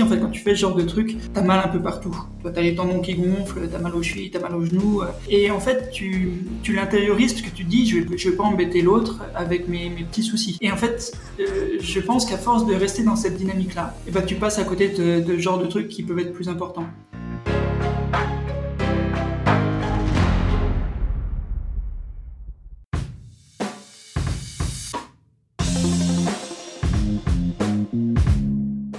en fait, quand tu fais ce genre de truc, t'as mal un peu partout. T'as les tendons qui gonflent, t'as mal aux chevilles, t'as mal aux genoux. Et en fait, tu, tu l'intériorises parce que tu dis, je vais, vais pas embêter l'autre avec mes, petits soucis. Et en fait, euh, je pense qu'à force de rester dans cette dynamique-là, eh ben, tu passes à côté de, de genre de trucs qui peuvent être plus importants.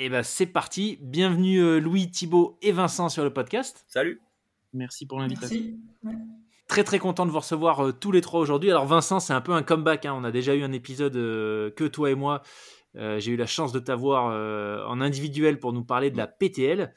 Et eh ben c'est parti. Bienvenue euh, Louis, Thibault et Vincent sur le podcast. Salut. Merci pour l'invitation. Très très content de vous recevoir euh, tous les trois aujourd'hui. Alors Vincent, c'est un peu un comeback. Hein. On a déjà eu un épisode euh, que toi et moi. J'ai eu la chance de t'avoir en individuel pour nous parler de la PTL.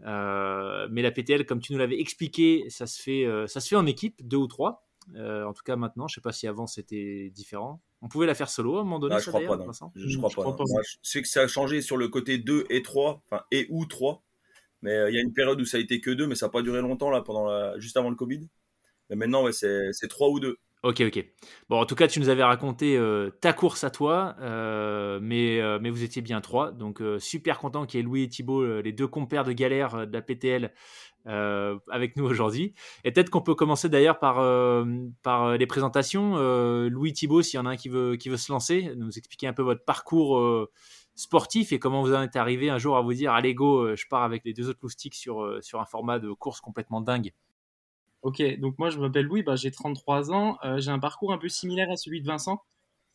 mais la PTL, comme tu nous l'avais expliqué, ça se fait, ça se fait en équipe, deux ou trois. En tout cas maintenant, je sais pas si avant c'était différent. On pouvait la faire solo à un moment donné. Ah, je, crois pas, je, crois pas, je, sais que ça a changé sur le côté 2 et 3, enfin et ou 3. Mais euh, il y a une période où ça a été que 2, mais ça n'a pas duré longtemps là, pendant la... juste avant le Covid. Mais maintenant, ouais, c'est 3 ou 2. Ok, ok. Bon, en tout cas, tu nous avais raconté euh, ta course à toi, euh, mais, mais vous étiez bien trois. Donc, super content qu'il y ait Louis et Thibault, les deux compères de galère de la PTL, euh, avec nous aujourd'hui. Et peut-être qu'on peut commencer d'ailleurs par, euh, euh, les présentations. Louis Thibault, s'il y en a un qui veut, qui veut se lancer, nous expliquer un peu votre parcours sportif et comment vous en êtes arrivé un jour à vous dire allez go, je pars avec les deux autres loustiques sur, sur un format de course complètement dingue. Ok, donc moi je m'appelle Louis, bah, j'ai 33 ans, j'ai un parcours un peu similaire à celui de Vincent.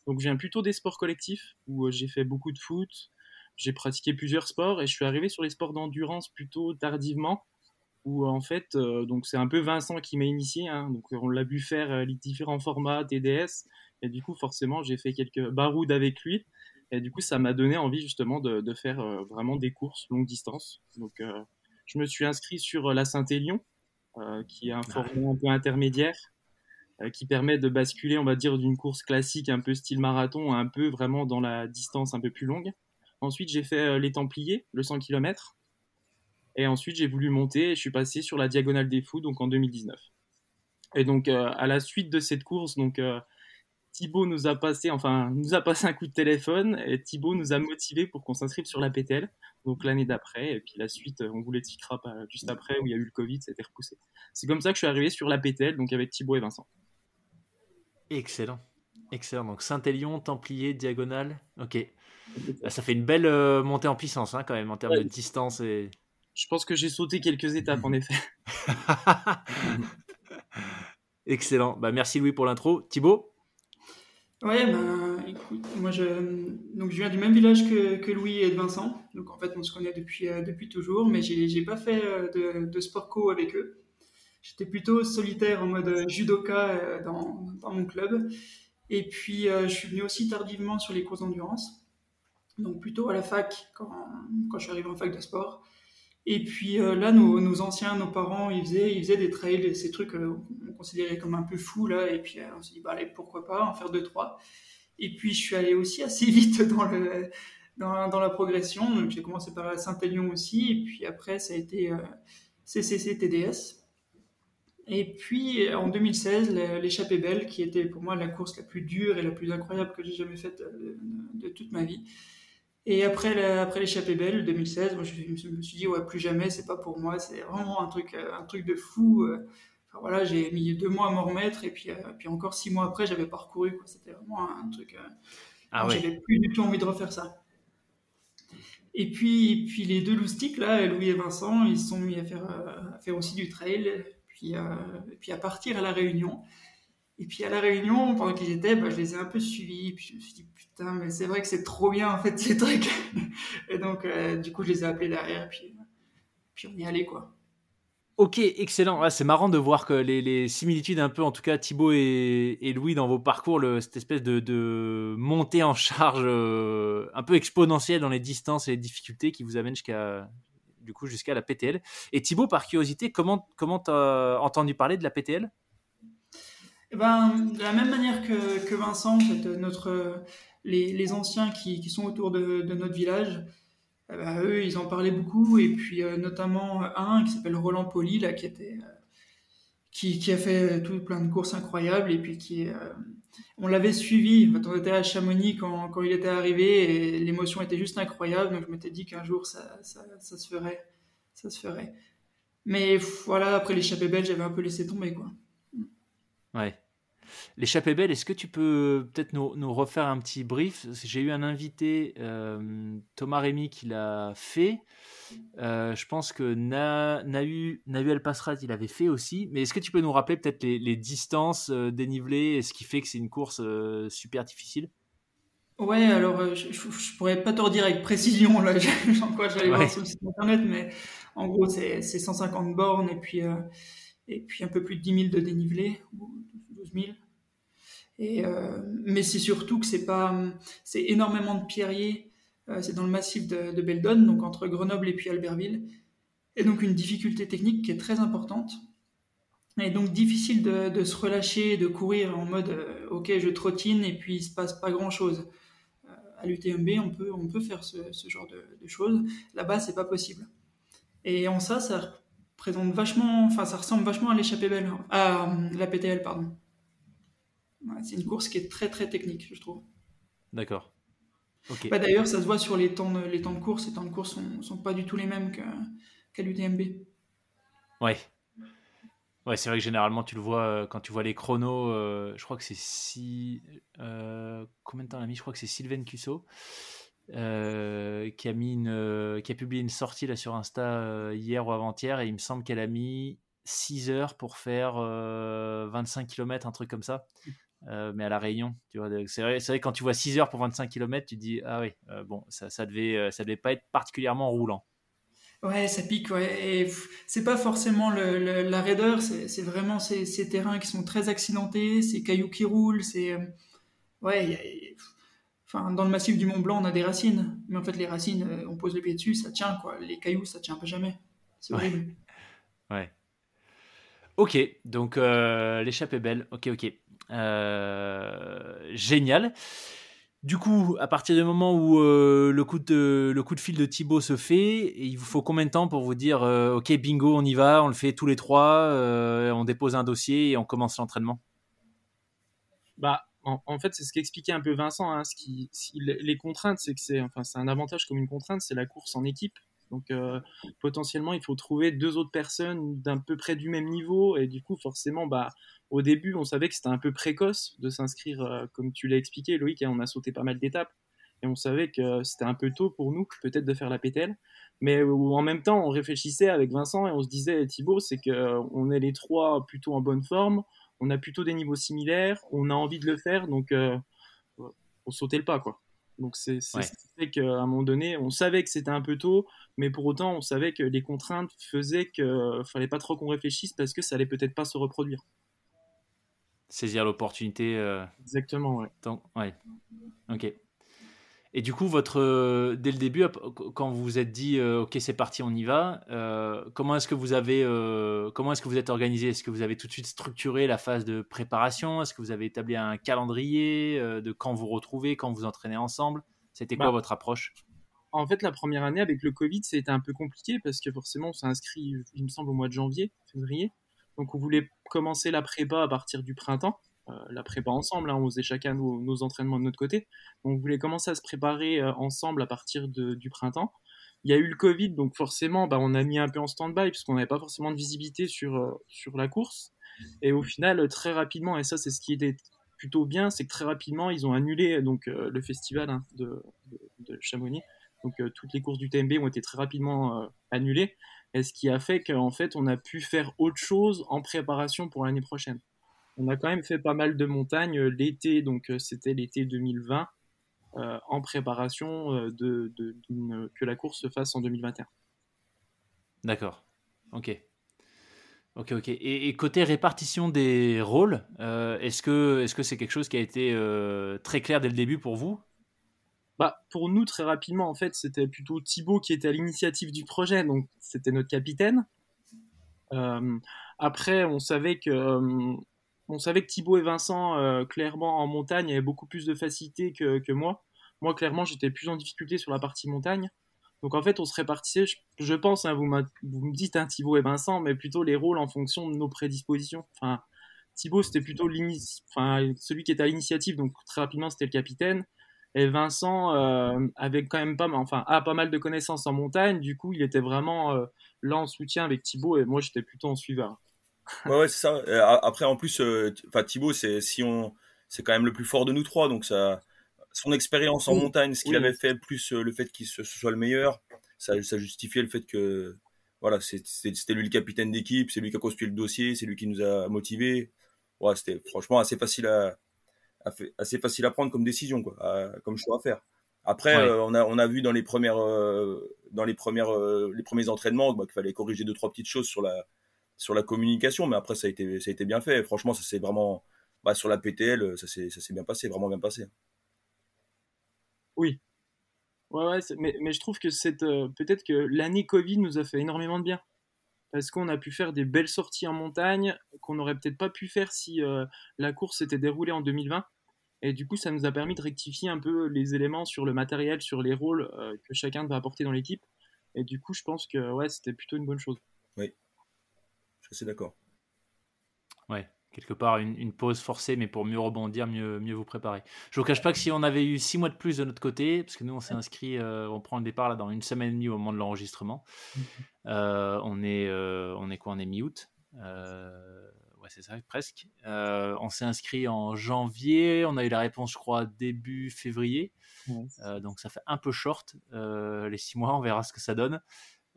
Donc je viens plutôt des sports collectifs où j'ai fait beaucoup de foot, j'ai pratiqué plusieurs sports et je suis arrivé sur les sports d'endurance plutôt tardivement où en fait, euh, donc c'est un peu Vincent qui m'a initié. Hein. donc on l'a vu faire euh, les différents formats TDS, et du coup forcément j'ai fait quelques baroudes avec lui. Et du coup, ça m'a donné envie justement de, de faire euh, vraiment des courses longue distance. Donc, je me suis inscrit sur la Saint-Élion, qui est un format un peu intermédiaire, qui permet de basculer, on va dire, d'une course classique un peu style marathon, un peu vraiment dans la distance un peu plus longue. Ensuite, j'ai fait les Templiers, le 100 km, et ensuite, j'ai voulu monter et je suis passé sur la Diagonale des Fous, donc en 2019. Et donc, euh, à la suite de cette course, donc, euh, Thibaut nous a passé, enfin, nous a passé un coup de téléphone et Thibaut nous a motivé pour qu'on s'inscrive sur la PTL, donc l'année d'après. Et puis la suite, on vous l'expliquera juste après où il y a eu le Covid, c'était repoussé. C'est comme ça que je suis arrivé sur la PTL, donc avec Thibaut et Vincent. Excellent. Excellent. Donc Saint-Élion, Templier, Diagonale. Ok. Ça fait une belle euh, montée en puissance hein, quand même en termes de distance et je pense que j'ai sauté quelques étapes en effet. Excellent. Bah, merci Louis pour l'intro. Thibaut? Ouais, bah, écoute, moi je, donc, je viens du même village que, Louis et Vincent. Donc en fait, on se connaît depuis, euh, depuis toujours, mais j'ai pas fait euh, de, de, sport co avec eux. J'étais plutôt solitaire en mode judoka euh, dans, dans, mon club. Et puis je suis venu aussi tardivement sur les courses d'endurance. Donc plutôt à la fac, quand, quand je suis arrivé en fac de sport. Et puis euh, là, nos, anciens, nos parents, ils faisaient, des trails, ces trucs euh, qu'on considérait comme un peu fous là. Et puis euh, on s'est dit, bah, allez, pourquoi pas en faire deux, trois. Et puis je suis allé aussi assez vite dans, la progression. J'ai commencé par la Saint-Élion aussi. Et puis après, ça a été CCC TDS. Et puis en 2016, l'échappée belle, qui était pour moi la course la plus dure et la plus incroyable que j'ai jamais faite de toute ma vie. Et après, après l'échappée belle 2016, moi, je, me suis dit, ouais, plus jamais, c'est pas pour moi, c'est vraiment un truc, euh, un truc de fou. Euh. Enfin, voilà, j'ai mis deux mois à m'en remettre, et puis, euh, puis encore six mois après, j'avais parcouru, C'était vraiment un truc. Ah J'avais plus du tout envie de refaire ça. Et puis, puis les deux loustiques, là, Louis et Vincent, ils se sont mis à faire, à faire aussi du trail. puis, et puis à partir à la Réunion. Et puis à la Réunion, pendant qu'ils étaient, bah, je les ai un peu suivis. Puis je me suis dit, putain, mais c'est vrai que c'est trop bien en fait ces trucs. et donc, du coup, je les ai appelés derrière. Puis, on y allait quoi. Ok, excellent. c'est marrant de voir que les, similitudes, un peu, en tout cas, Thibaut et, Louis, dans vos parcours, cette espèce de, montée en charge euh, un peu exponentielle dans les distances et les difficultés qui vous amènent jusqu'à du coup jusqu'à la PTL. Et Thibaut, par curiosité, comment comment t'as entendu parler de la PTL eh ben, de la même manière que, Vincent, notre, les, anciens qui, sont autour de notre village, eh ben, eux, ils en parlaient beaucoup, et puis euh, notamment un qui s'appelle Roland Poli, là, qui, était, euh, qui, a fait tout plein de courses incroyables, et puis qui, euh, on l'avait suivi, on était à Chamonix quand, quand il était arrivé, et l'émotion était juste incroyable, donc je m'étais dit qu'un jour ça, ça, ça, se ferait, ça se ferait. Mais voilà, après l'échappée belge, j'avais un peu laissé tomber, quoi. Ouais. L'échappée belle, est-ce que tu peux peut-être nous, refaire un petit brief? J'ai eu un invité, euh, Thomas Rémy, qui l'a fait. Euh, je pense que Na, Nahu, El Pasrat, il avait fait aussi. Mais est-ce que tu peux nous rappeler peut-être les, distances euh, dénivelées? Et ce qui fait que c'est une course super difficile? Ouais, alors je, je, pourrais pas te redire avec précision, là, j'allais voir sur le site internet, mais en gros, c'est 150 bornes et puis, et puis un peu plus de 10 000 de dénivelé, 12 000. Et, euh, mais c'est surtout que c'est pas, c'est énormément de pierriers. Euh, c'est dans le massif de, de Beldon, donc entre Grenoble et puis Albertville. Et donc une difficulté technique qui est très importante. Et donc difficile de, se relâcher, de courir en mode euh, ok je trottine et puis il se passe pas grand chose. à l'UTMB on peut on peut faire ce, ce genre de, de choses. Là-bas c'est pas possible. Et en ça ça présente vachement, enfin ça ressemble vachement à l'échappée belle, à la PTL pardon c'est une course qui est très très technique, je trouve. D'accord. Bah, d'ailleurs, ça se voit sur les temps de, les temps de course. Les temps de course sont, sont pas du tout les mêmes qu'à l'UTMB. Ouais. Ouais, c'est vrai que généralement, tu le vois euh, quand tu vois les chronos. Euh, je crois que c'est si. Euh, combien de temps a mis? Je crois que c'est Sylvain Cusso qui, a mis une, qui a publié une sortie là, sur Insta hier ou avant-hier. Et il me semble qu'elle a mis 6 heures pour faire 25 km, un truc comme ça. Euh, mais à la Réunion. Tu vois, c'est vrai, vrai quand tu vois 6 heures pour 25 km, tu te dis ah oui, euh, bon, ça, ça devait, euh, ça devait pas être particulièrement roulant. Ouais, ça pique, ouais. Et c'est pas forcément le, la raideur, c'est, vraiment ces, ces, terrains qui sont très accidentés, ces cailloux qui roulent, c'est. ouais, enfin, dans le massif du Mont Blanc, on a des racines, mais en fait, les racines, on pose le pied dessus, ça tient, quoi. Les cailloux, ça tient pas jamais. C'est horrible. Ouais. Ok, donc l'échappée belle. Ok, ok. Euh, génial. Du coup, à partir du moment où euh, le, coup de, le coup de fil de Thibaut se fait, il vous faut combien de temps pour vous dire euh, Ok, bingo, on y va, on le fait tous les trois, on dépose un dossier et on commence l'entraînement? Bah, en, fait, c'est ce qu'expliquait un peu Vincent. Hein, les contraintes, c'est que c'est un avantage comme une contrainte, c'est la course en équipe. Donc potentiellement, il faut trouver deux autres personnes d'un peu près du même niveau. Et du coup, forcément, bah, au début, on savait que c'était un peu précoce de s'inscrire, euh, comme tu l'as expliqué, Loïc, et on a sauté pas mal d'étapes. Et on savait que c'était un peu tôt pour nous, peut-être, de faire la PTL. Mais en même temps, on réfléchissait avec Vincent et on se disait, Thibaut, c'est qu'on est les trois plutôt en bonne forme, on a plutôt des niveaux similaires, on a envie de le faire, donc euh, on sautait le pas, quoi. Donc c'est ce qui fait qu'à un moment donné, on savait que c'était un peu tôt, mais pour autant, on savait que les contraintes faisaient qu'il fallait pas trop qu'on réfléchisse parce que ça allait peut-être pas se reproduire saisir l'opportunité. Euh, Exactement, ouais. Ouais. Ok. Et du coup, votre, euh, dès le début, quand vous vous êtes dit, euh, ok, c'est parti, on y va. comment est-ce que vous avez, comment est-ce que vous êtes organisé? Est-ce que vous avez tout de suite structuré la phase de préparation? Est-ce que vous avez établi un calendrier de quand vous retrouvez, quand vous entraînez ensemble? C'était quoi bah, votre approche? En fait, la première année avec le Covid, c'était un peu compliqué parce que forcément, on s'est inscrit, il me semble, au mois de janvier, février. Donc on voulait commencer la prépa à partir du printemps. Euh, la prépa ensemble, hein, on faisait chacun nos, entraînements de notre côté. Donc on voulait commencer à se préparer euh, ensemble à partir du printemps. Il y a eu le Covid, donc forcément, bah, on a mis un peu en stand-by puisqu'on n'avait pas forcément de visibilité sur, euh, sur la course. Et au final, très rapidement, et ça c'est ce qui était plutôt bien, c'est que très rapidement, ils ont annulé donc, le festival hein, de, de, Chamonix Donc toutes les courses du TMB ont été très rapidement annulées. Et ce qui a fait qu'en fait, on a pu faire autre chose en préparation pour l'année prochaine. On a quand même fait pas mal de montagnes l'été, donc c'était l'été 2020, en préparation de, que la course se fasse en 2021. D'accord. Ok. Ok, ok. Et, côté répartition des rôles, euh, est-ce que est-ce que c'est quelque chose qui a été euh, très clair dès le début pour vous? Bah, pour nous, très rapidement, en fait, c'était plutôt Thibaut qui était à l'initiative du projet, donc c'était notre capitaine. Euh, après, on savait que on savait que Thibaut et Vincent, clairement en montagne, avaient beaucoup plus de facilité que, moi. Moi, clairement, j'étais plus en difficulté sur la partie montagne. Donc en fait, on se répartissait, je, pense, hein, vous, me dites hein, Thibaut et Vincent, mais plutôt les rôles en fonction de nos prédispositions. Enfin, Thibaut, c'était plutôt celui qui était à l'initiative, donc très rapidement, c'était le capitaine. Et Vincent euh, avait quand même pas, enfin, a pas mal de connaissances en montagne, du coup, il était vraiment euh, là en soutien avec Thibaut, et moi, j'étais plutôt en suiveur. Ouais, ouais c'est ça. Après, en plus, euh, enfin, Thibaut, c'est si on, c'est quand même le plus fort de nous trois, donc ça, son expérience en montagne, ce qu'il avait fait, plus euh, le fait qu'il soit le meilleur, ça, ça justifiait le fait que voilà, c'était lui le capitaine d'équipe, c'est lui qui a construit le dossier, c'est lui qui nous a motivés. Ouais, c'était franchement assez facile à, assez facile à prendre comme décision, quoi, comme choix à faire. Après, euh, on, a, on a vu dans les premières, euh, dans les premières, les premiers entraînements bah, qu'il fallait corriger deux trois petites choses sur la, sur la communication, mais après ça a été, bien fait. Franchement, ça s'est vraiment, bah, sur la PTL, ça s'est, bien passé, vraiment bien passé. Oui. Ouais, mais, je trouve que euh, peut-être que l'année Covid nous a fait énormément de bien. Parce qu'on a pu faire des belles sorties en montagne qu'on n'aurait peut-être pas pu faire si euh, la course s'était déroulée en 2020. Et du coup, ça nous a permis de rectifier un peu les éléments sur le matériel, sur les rôles euh, que chacun devait apporter dans l'équipe. Et du coup, je pense que ouais, c'était plutôt une bonne chose. Je suis d'accord. Ouais, quelque part une, pause forcée, mais pour mieux rebondir, mieux, mieux vous préparer. Je ne vous cache pas que si on avait eu six mois de plus de notre côté, parce que nous on s'est inscrit, euh, on prend le départ là dans une semaine et demie au moment de l'enregistrement. Mhm. Euh, on est, euh, on est quoi? On est mi-août. ouais, c'est ça, presque. on s'est inscrit en janvier. On a eu la réponse, je crois, début février. donc ça fait un peu short les six mois. On verra ce que ça donne.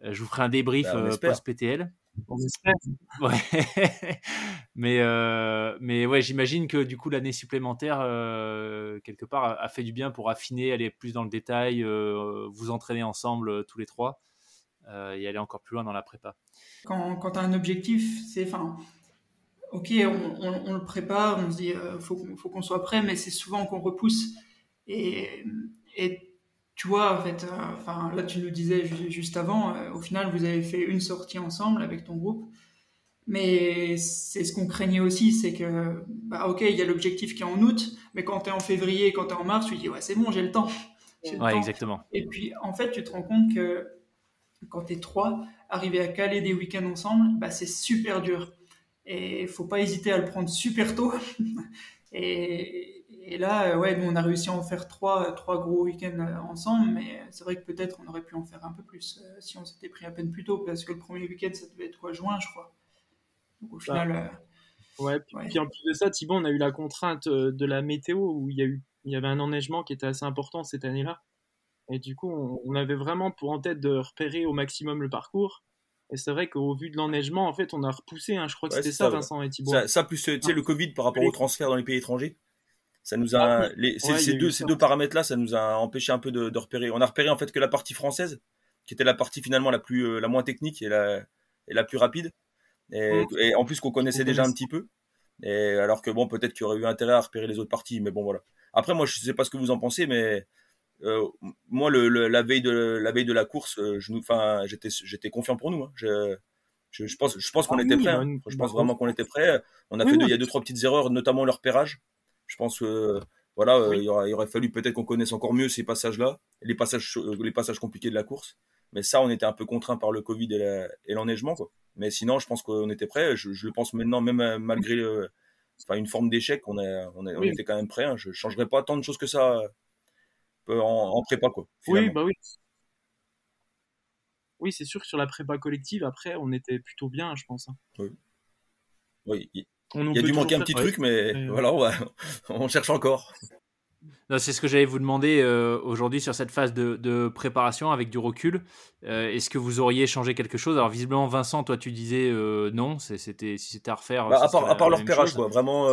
je vous ferai un débrief bah, post PTL. On espère. Ouais. mais, euh, mais ouais, j'imagine que du coup, l'année supplémentaire, euh, quelque part, a, fait du bien pour affiner, aller plus dans le détail, euh, vous entraîner ensemble tous les trois et aller encore plus loin dans la prépa. Quand, quand tu as un objectif, c'est. Enfin, ok, on, le prépare, on se dit, il faut, faut qu'on soit prêt, mais c'est souvent qu'on repousse. Et, et tu vois, en fait, euh, enfin, là, tu nous disais juste avant, euh, au final, vous avez fait une sortie ensemble avec ton groupe. Mais c'est ce qu'on craignait aussi, c'est que, bah, ok, il y a l'objectif qui est en août, mais quand tu es en février, quand tu es en mars, tu dis, ouais, c'est bon, j'ai le temps. ouais, exactement. Et puis, en fait, tu te rends compte que quand tu es trois, arriver à caler des week-ends ensemble, bah, c'est super dur. Et il faut pas hésiter à le prendre super tôt. et, et là, euh, ouais, nous, on a réussi à en faire trois, trois gros week-ends euh, ensemble, mais c'est vrai que peut-être on aurait pu en faire un peu plus euh, si on s'était pris à peine plus tôt, parce que le premier week-end, ça devait être quoi, juin, je crois. au bah, final. ouais, puis, en plus de ça, Thibaut, on a eu la contrainte de la météo où il y, a eu, il y avait un enneigement qui était assez important cette année-là. Et du coup, on, avait vraiment pour en tête de repérer au maximum le parcours. Et c'est vrai qu'au vu de l'enneigement, en fait, on a repoussé. Hein, je crois que c'était ça, Vincent et Thibaut. Ça, plus tu sais, le Covid par rapport au transfert dans les pays étrangers. Ça nous a, ces, deux, ces deux paramètres-là, ça nous a empêché un peu de, de, repérer. On a repéré en fait que la partie française, qui était la partie finalement la plus, euh, la moins technique et la, et la plus rapide, et, mmh. et en plus qu'on connaissait déjà un petit peu. Et alors que bon, peut-être qu'il y aurait eu intérêt à repérer les autres parties, mais bon voilà. Après, moi, je sais pas ce que vous en pensez, mais euh, moi, le, la veille de la veille de la course, euh, je enfin, j'étais, j'étais confiant pour nous. Hein. Je, je, je, pense, je pense qu'on ah était prêt. Hein. Je pense vraiment qu'on était prêt. On a fait, il y a deux trois petites erreurs, notamment le repérage. Je pense que voilà, euh, il, aurait, fallu peut-être qu'on connaisse encore mieux ces passages-là, les passages, euh, les passages compliqués de la course. Mais ça, on était un peu contraint par le Covid et l'enneigement. Mais sinon, je pense qu'on était prêt. Je, le pense maintenant, même euh, malgré enfin, une forme d'échec, on, on, était quand même prêt. Hein. Je ne changerais pas tant de choses que ça en, en prépa, quoi. Oui, bah oui. Oui, c'est sûr que sur la prépa collective, après, on était plutôt bien, je pense. Hein. Oui. Oui, il y a dû manquer un petit truc, mais voilà, on, cherche encore. C'est ce que j'allais vous demander euh, aujourd'hui sur cette phase de, préparation avec du recul. Euh, est-ce que vous auriez changé quelque chose? Alors visiblement, Vincent, toi tu disais euh, non, c'était si c'était à refaire. Bah, à, part, à part leur repérage, quoi. Vraiment,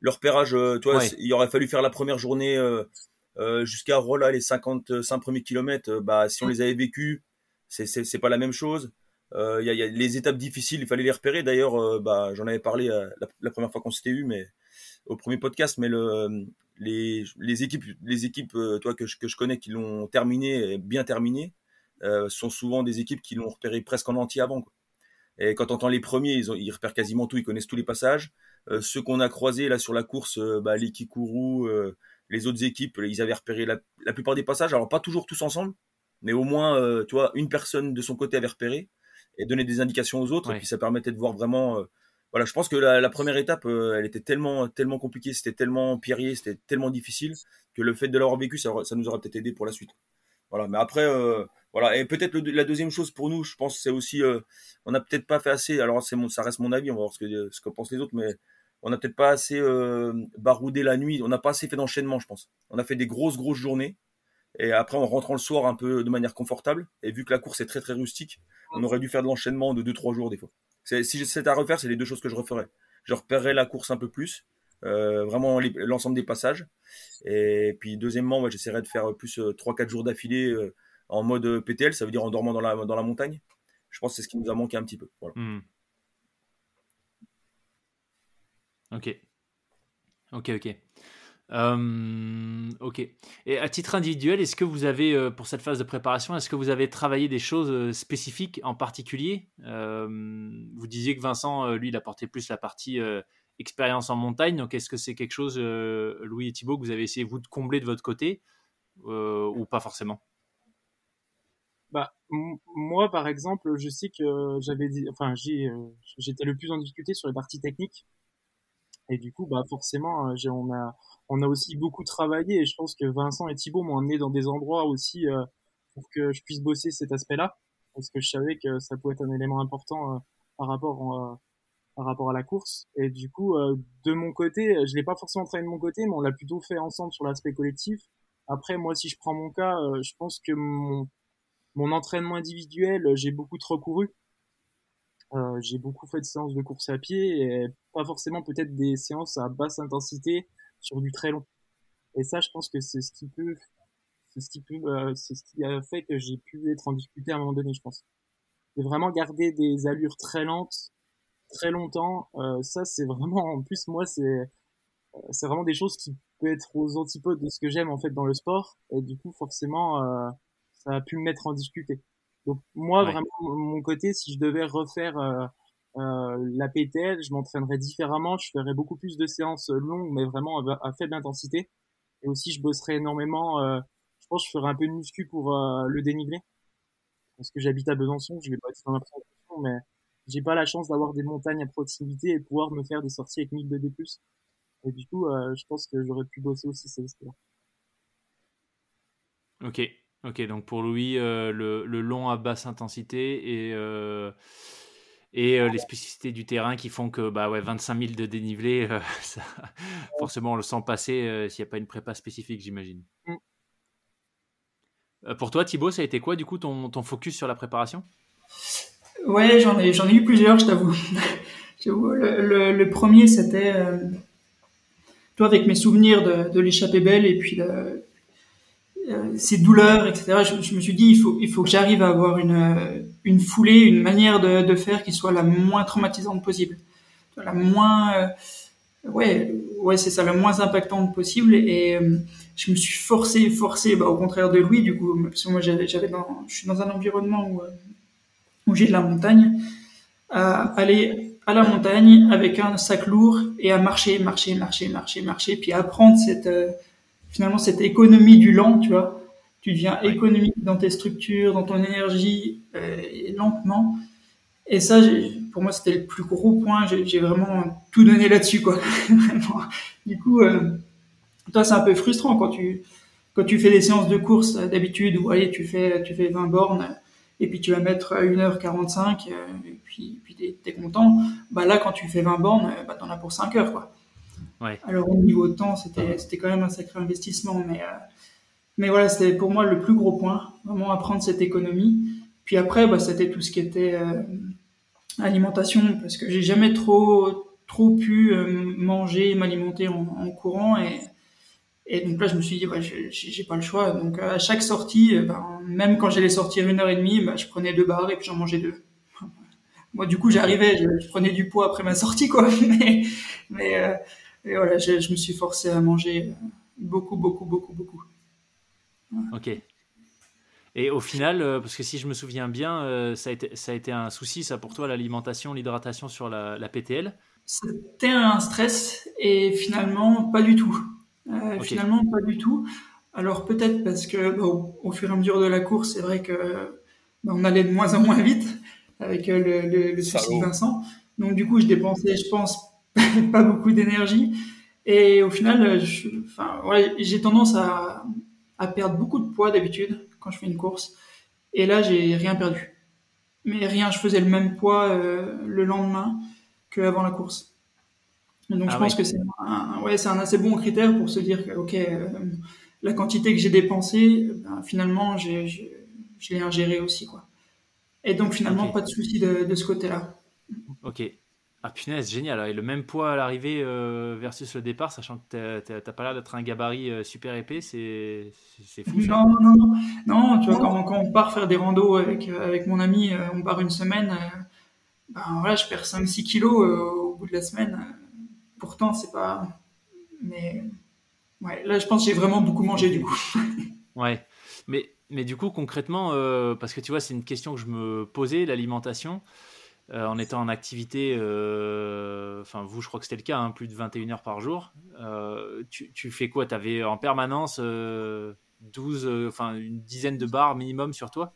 leur repérage, toi, il aurait fallu faire la première journée jusqu'à voilà, les 55 premiers kilomètres. bah, si on mm. les avait vécus, c'est pas la même chose. Il y, a les étapes difficiles, il fallait les repérer. D'ailleurs, bah, j'en avais parlé la, la, première fois qu'on s'était eu, mais au premier podcast, mais le, les, équipes, les équipes euh, toi, que, je, connais qui l'ont terminé, bien terminé, euh, sont souvent des équipes qui l'ont repéré presque en entier avant. Et quand on entend les premiers, ils, repèrent quasiment tout, ils connaissent tous les passages. Euh, ceux qu'on a croisés là sur la course, euh, bah, les Kikuru, euh, les autres équipes, ils avaient repéré la, plupart des passages. Alors pas toujours tous ensemble, mais au moins, euh, une personne de son côté avait repéré et donné des indications aux autres. Et puis ça permettait de voir vraiment voilà, je pense que la, première étape, euh, elle était tellement, tellement compliquée, c'était tellement pierrier, c'était tellement difficile que le fait de l'avoir vécu, ça, ça, nous aura peut-être aidé pour la suite. Voilà, mais après, euh, voilà, et peut-être la deuxième chose pour nous, je pense, c'est aussi, euh, on n'a peut-être pas fait assez. Alors, c'est ça reste mon avis, on va voir ce que, ce que pensent les autres, mais on n'a peut-être pas assez baroudé la nuit, on n'a pas assez fait d'enchaînement, je pense. On a fait des grosses, grosses journées. Et après, en rentrant le soir un peu de manière confortable, et vu que la course est très très rustique, on aurait dû faire de l'enchaînement de 2-3 jours des fois. Si c'était à refaire, c'est les deux choses que je referais. Je repérerais la course un peu plus, euh, vraiment l'ensemble des passages. Et puis deuxièmement, moi, j'essaierais de faire plus 3-4 euh, jours d'affilée euh, en mode PTL, ça veut dire en dormant dans la, dans la montagne. Je pense que c'est ce qui nous a manqué un petit peu. Hmm. Ok. Ok, ok. Euh, ok. Et à titre individuel, est-ce que vous avez, euh, pour cette phase de préparation, est-ce que vous avez travaillé des choses euh, spécifiques en particulier? Vous disiez que Vincent, lui, il apportait plus la partie expérience en montagne. Donc, est-ce que c'est quelque chose, Louis et Thibaut, que vous avez essayé, vous, de combler de votre côté ou pas forcément? Bah, moi, par exemple, je sais que j'avais dit, enfin, j'étais le plus en difficulté sur les parties techniques. Et du coup, bah, forcément, on a, on a aussi beaucoup travaillé. Et je pense que Vincent et Thibaut m'ont amené dans des endroits aussi euh, pour que je puisse bosser cet aspect-là. Parce que je savais que ça pouvait être un élément important euh, par rapport euh, par rapport à la course. Et du coup de mon côté je l'ai pas forcément travaillé de mon côté mais on l'a plutôt fait ensemble sur l'aspect collectif. Après moi si je prends mon cas je pense que mon mon entraînement individuel j'ai beaucoup trop couru j'ai beaucoup fait de séances de course à pied et pas forcément peut-être des séances à basse intensité sur du très long. Et ça, je pense que c'est ce qui peut, c'est ce qui peut, euh, c'est ce qui a fait que j'ai pu être en difficulté à un moment donné, je pense. De vraiment garder des allures très lentes, très longtemps, euh, ça c'est vraiment, en plus moi c'est, euh, c'est vraiment des choses qui peuvent être aux antipodes de ce que j'aime en fait dans le sport. Et du coup, forcément, euh, ça a pu me mettre en difficulté. Donc moi, vraiment, mon côté, si je devais refaire euh, euh, la PTL, je m'entraînerais différemment, je ferais beaucoup plus de séances longues, mais vraiment à, faible intensité. Et aussi, je bosserais énormément. Euh, je pense que je ferais un peu de muscu pour euh, le dénivelé, parce que j'habite à Besançon. Je vais pas être dans la présentation, mais j'ai pas la chance d'avoir des montagnes à proximité et pouvoir me faire des sorties avec 1000 de D+. Et du coup, je pense que j'aurais pu bosser aussi ces aspects-là. Ok, ok. Donc pour Louis, le, le, long à basse intensité et et euh, les spécificités du terrain qui font que bah ouais 25 000 de dénivelé euh, ça, forcément on le sent passer euh, s'il n'y a pas une prépa spécifique j'imagine mm. pour toi Thibaut ça a été quoi du coup ton, ton focus sur la préparation? Ouais j'en ai j'en ai eu plusieurs je t'avoue le, le, premier c'était toi avec mes souvenirs de, de l'échappée belle et puis de, euh, ces douleurs, etc. Je, me suis dit, il faut, il faut que j'arrive à avoir une, une foulée, une manière de, de, faire qui soit la moins traumatisante possible, la moins, euh, ouais, ouais, c'est ça, la moins impactante possible. Et euh, je me suis forcé, forcé, bah, au contraire de Louis, du coup, parce que moi, j'avais, dans, je suis dans un environnement où, où j'ai de la montagne, à aller à la montagne avec un sac lourd et à marcher, marcher, marcher, marcher, marcher, puis à apprendre cette finalement cette économie du lent, tu vois. Tu deviens économique dans tes structures, dans ton énergie, euh, lentement. Et ça, pour moi, c'était le plus gros point. J'ai vraiment tout donné là-dessus, quoi. du coup, euh, toi, c'est un peu frustrant quand tu quand tu fais des séances de course d'habitude où allez, tu fais tu fais 20 bornes et puis tu vas mettre 1h45 euh, et puis puis t'es es content. Bah là, quand tu fais 20 bornes, bah t'en as pour 5 heures, quoi. Alors au niveau de temps, c'était quand même un sacré investissement, mais mais voilà, c'était pour moi le plus gros point, vraiment apprendre cette économie. Puis après, bah, c'était tout ce qui était alimentation, parce que j'ai jamais trop trop pu manger, m'alimenter en, en, courant et et donc là, je me suis dit, ouais, j'ai pas le choix. Donc à chaque sortie, euh, ben, même quand j'allais sortir une heure et demie, ben, je prenais deux barres et puis j'en mangeais deux. Moi, du coup, j'arrivais, je, prenais du poids après ma sortie, quoi. Mais, mais euh, et voilà, je, je, me suis forcé à manger beaucoup, beaucoup, beaucoup, beaucoup. Ok. Et au final, euh, parce que si je me souviens bien, ça, a été, ça a été un souci, ça, pour toi, l'alimentation, l'hydratation sur la, la PTL C'était un stress et finalement, pas du tout. Euh, finalement, pas du tout. Alors peut-être parce que au fur et à mesure de la course, c'est vrai que bah, on allait de moins en moins vite avec euh, le, le, le souci de Vincent. Donc du coup, je dépensais, je pense, pas beaucoup d'énergie. Et au final, enfin, ouais, j'ai tendance à, à, perdre beaucoup de poids d'habitude quand je fais une course. Et là, j'ai rien perdu. Mais rien, je faisais le même poids euh, le lendemain qu'avant la course. Donc je ah pense que c'est un, ouais, c'est un assez bon critère pour se dire que ok, euh, la quantité que j'ai dépensée, ben, finalement, j'ai, je l'ai ingérée aussi quoi. Et donc finalement, pas de souci de, de, ce côté-là. Ok. Ah punaise, génial. Et le même poids à l'arrivée euh, versus le départ, sachant que t'as pas l'air d'être un gabarit euh, super épais, c'est, fou. Non, non, non, non. Tu vois, quand, quand, on part faire des randos avec, avec mon ami, on part une semaine, ben voilà, je perds 5-6 kilos au bout de la semaine pourtant, c'est pas. Mais ouais, là, je pense que j'ai vraiment beaucoup mangé du coup. ouais, mais, mais du coup, concrètement, euh, parce que tu vois, c'est une question que je me posais, l'alimentation. Euh, en étant en activité, euh, enfin vous, je crois que c'était le cas, hein, plus de 21 heures par jour. Tu, tu, fais quoi? Tu avais en permanence 12, enfin une dizaine de bars minimum sur toi?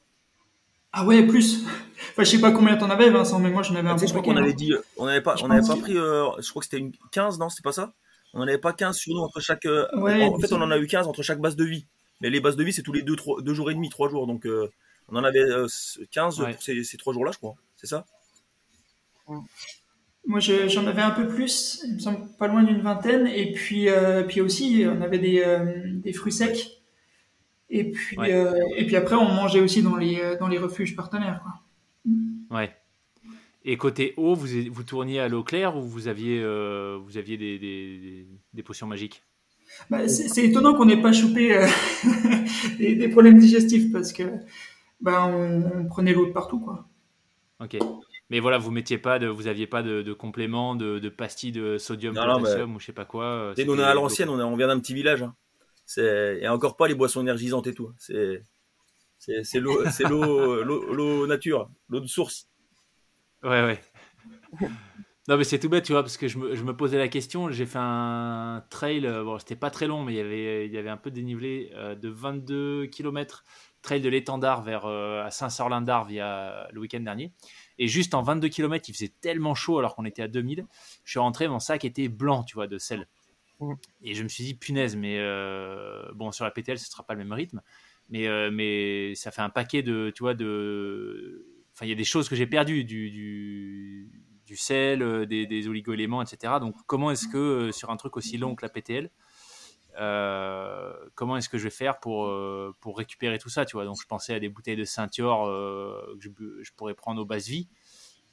Ah ouais, plus. Enfin, je sais pas combien t'en avais, Vincent, mais moi j'en avais un peu. Je crois qu'on avait dit, on n'avait pas, on avait pas pris, euh, je crois que c'était une 15, non, c'était pas ça? On n'en avait pas 15 sur nous entre chaque. Euh, en fait, on en a eu 15 entre chaque base de vie. Mais les bases de vie, c'est tous les 2 deux, deux jours et demi, 3 jours. Donc, euh, on en avait 15 pour ces, ces 3 jours-là, je crois. C'est ça? Moi, j'en avais un peu plus, il me semble pas loin d'une vingtaine. Et puis, puis aussi, on avait des, des fruits secs. Et puis, euh, et puis après, on mangeait aussi dans les, euh, dans les refuges partenaires. Quoi. Ouais. Et côté eau, vous, vous tourniez à l'eau claire ou vous aviez, euh, vous aviez des, des, des potions magiques? Bah, C'est étonnant qu'on n'ait pas chopé des, des, problèmes digestifs parce que bah, on, prenait l'eau de partout. Quoi. Ok. Mais voilà, vous mettiez pas de, vous aviez pas de, de complément, de, de pastilles de sodium, potassium ou je sais pas quoi. Et nous, on est à l'ancienne, on, on, vient d'un petit village. Hein. Et encore pas les boissons énergisantes et tout. C'est c'est l'eau c'est l'eau nature, l'eau de source. Ouais ouais. Non mais c'est tout bête tu vois parce que je me, je me posais la question. J'ai fait un trail. Euh, bon c'était pas très long mais il y avait il y avait un peu dénivelé euh, de 22 km trail de l'étendard vers euh, à Saint-Sorlin via le week-end dernier. Et juste en 22 km, il faisait tellement chaud alors qu'on était à 2000. Je suis rentré, mon sac était blanc, tu vois, de sel. Et je me suis dit, punaise, mais euh, bon, sur la PTL, ce sera pas le même rythme, mais, euh, mais ça fait un paquet de, tu vois, de. Enfin, il y a des choses que j'ai perdues, du, du, du sel, euh, des, des oligo-éléments, etc. Donc, comment est-ce que sur un truc aussi long que la PTL, comment est-ce que je vais faire pour, pour récupérer tout ça, tu vois? Donc, je pensais à des bouteilles de ceinture que je, je, pourrais prendre au base vie.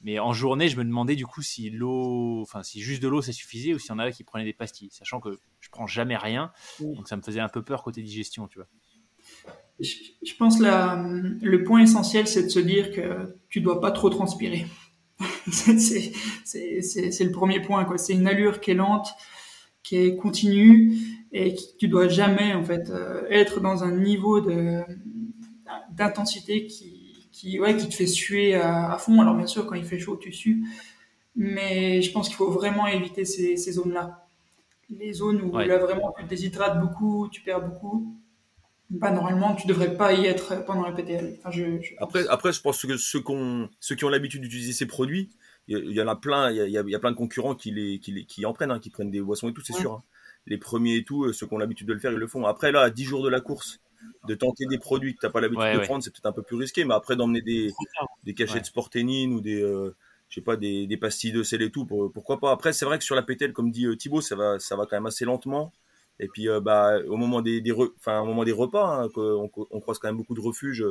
Mais en journée, je me demandais du coup si l'eau, enfin si juste de l'eau ça suffisait ou s'il y en avait qui prenaient des pastilles, sachant que je prends jamais rien, donc ça me faisait un peu peur côté digestion, tu vois. Je pense la, le point essentiel, c'est de se dire que tu dois pas trop transpirer. c'est le premier point, quoi. C'est une allure qui est lente, qui est continue, et qui, tu dois jamais en fait euh, être dans un niveau de d'intensité qui qui, ouais, qui te fait suer à, fond. Alors bien sûr, quand il fait chaud, tu sues. Mais je pense qu'il faut vraiment éviter ces, ces zones-là. Les zones où là vraiment tu te déshydrates beaucoup, tu perds beaucoup. Bah, normalement, tu devrais pas y être pendant la PTL. Enfin, je, Après, après, je pense que ceux, ceux qui ont l'habitude d'utiliser ces produits, il y, en a plein, il y a, y a, plein de concurrents qui, les, qui, les, qui en prennent, hein, qui prennent des boissons et tout, c'est sûr. Hein. Les premiers et tout, ceux qui ont l'habitude de le faire, ils le font. Après, là, à 10 jours de la course, de tenter des produits que tu n'as pas l'habitude de prendre, c'est peut-être un peu plus risqué, mais après d'emmener des, des cachets de sporténine ou des, euh, je sais pas, des, des pastilles de sel et tout, pourquoi pas. Après, c'est vrai que sur la pételle, comme dit Thibaut, ça va, ça va quand même assez lentement. Et puis, bah, au moment des, des enfin, au moment des repas, hein, on, on, croise quand même beaucoup de refuges,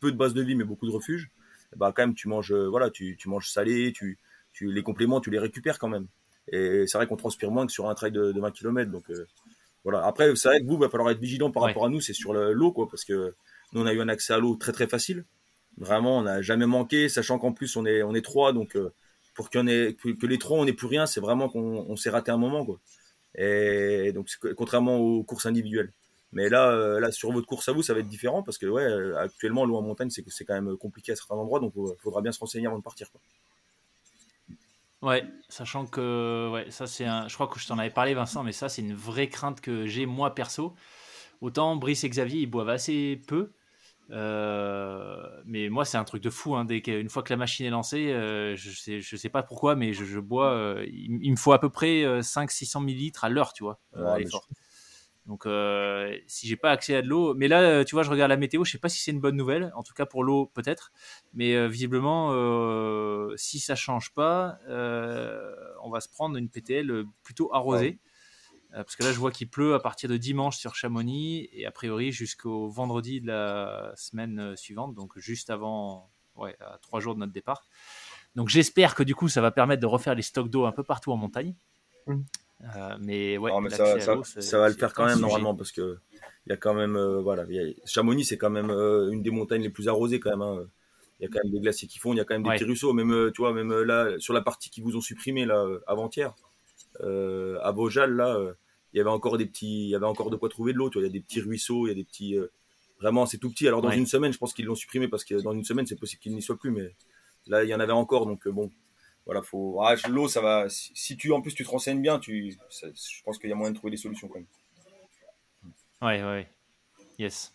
peu de bases de vie, mais beaucoup de refuges. Bah, quand même, tu manges, voilà, tu, tu manges salé, tu, tu, les compléments, tu les récupères quand même. Et c'est vrai qu'on transpire moins que sur un trail de, 20 km. Donc, voilà. Après, c'est vrai que vous, il va falloir être vigilant par rapport à nous, c'est sur l'eau, quoi, parce que nous, on a eu un accès à l'eau très très facile. Vraiment, on n'a jamais manqué, sachant qu'en plus, on est, on est trois, donc euh, pour qu'on ait, que, les trois, on n'ait plus rien, c'est vraiment qu'on s'est raté un moment, quoi. Et donc, contrairement aux courses individuelles. Mais là, euh, là, sur votre course à vous, ça va être différent parce que, ouais, actuellement, l'eau en montagne, c'est c'est quand même compliqué à certains endroits, donc il euh, faudra bien se renseigner avant de partir, quoi. Ouais, sachant que ouais, ça c'est un. Je crois que je t'en avais parlé, Vincent, mais ça c'est une vraie crainte que j'ai moi perso. Autant Brice et Xavier ils boivent assez peu, euh, mais moi c'est un truc de fou. Hein, dès qu'une fois que la machine est lancée, euh, je sais je sais pas pourquoi, mais je, bois. Euh, il, me faut à peu près 500-600 millilitres à l'heure, tu vois, l'effort. Donc, euh, si j'ai pas accès à de l'eau, mais là, euh, tu vois, je regarde la météo, je sais pas si c'est une bonne nouvelle. En tout cas, pour l'eau, peut-être. Mais euh, visiblement, euh, si ça change pas, on va se prendre une PTL plutôt arrosée. parce que là, je vois qu'il pleut à partir de dimanche sur Chamonix et a priori jusqu'au vendredi de la semaine suivante, donc juste avant, ouais, à trois jours de notre départ. Donc, j'espère que du coup, ça va permettre de refaire les stocks d'eau un peu partout en montagne. Mmh. Euh, mais ouais, ça, va le faire quand même normalement parce que il y a quand même euh, voilà, Chamonix c'est quand même euh, une des montagnes les plus arrosées quand même. Hein. Il y a quand même des glaciers qui font, il y a quand même des petits ruisseaux. Même tu vois, même là sur la partie qui vous ont supprimé là avant-hier, à Beaujal là, il y avait encore des petits, il y avait encore de quoi trouver de l'eau. Tu vois, il y a des petits ruisseaux, il y a des petits, vraiment c'est tout petit. Alors dans une semaine, je pense qu'ils l'ont supprimé parce que dans une semaine c'est possible qu'il n'y soit plus, mais là il y en avait encore donc bon voilà, faut. Ah, l'eau, ça va. Si tu en plus tu te renseignes bien, tu, je pense qu'il y a moyen de trouver des solutions quand même. Ouais, ouais, yes.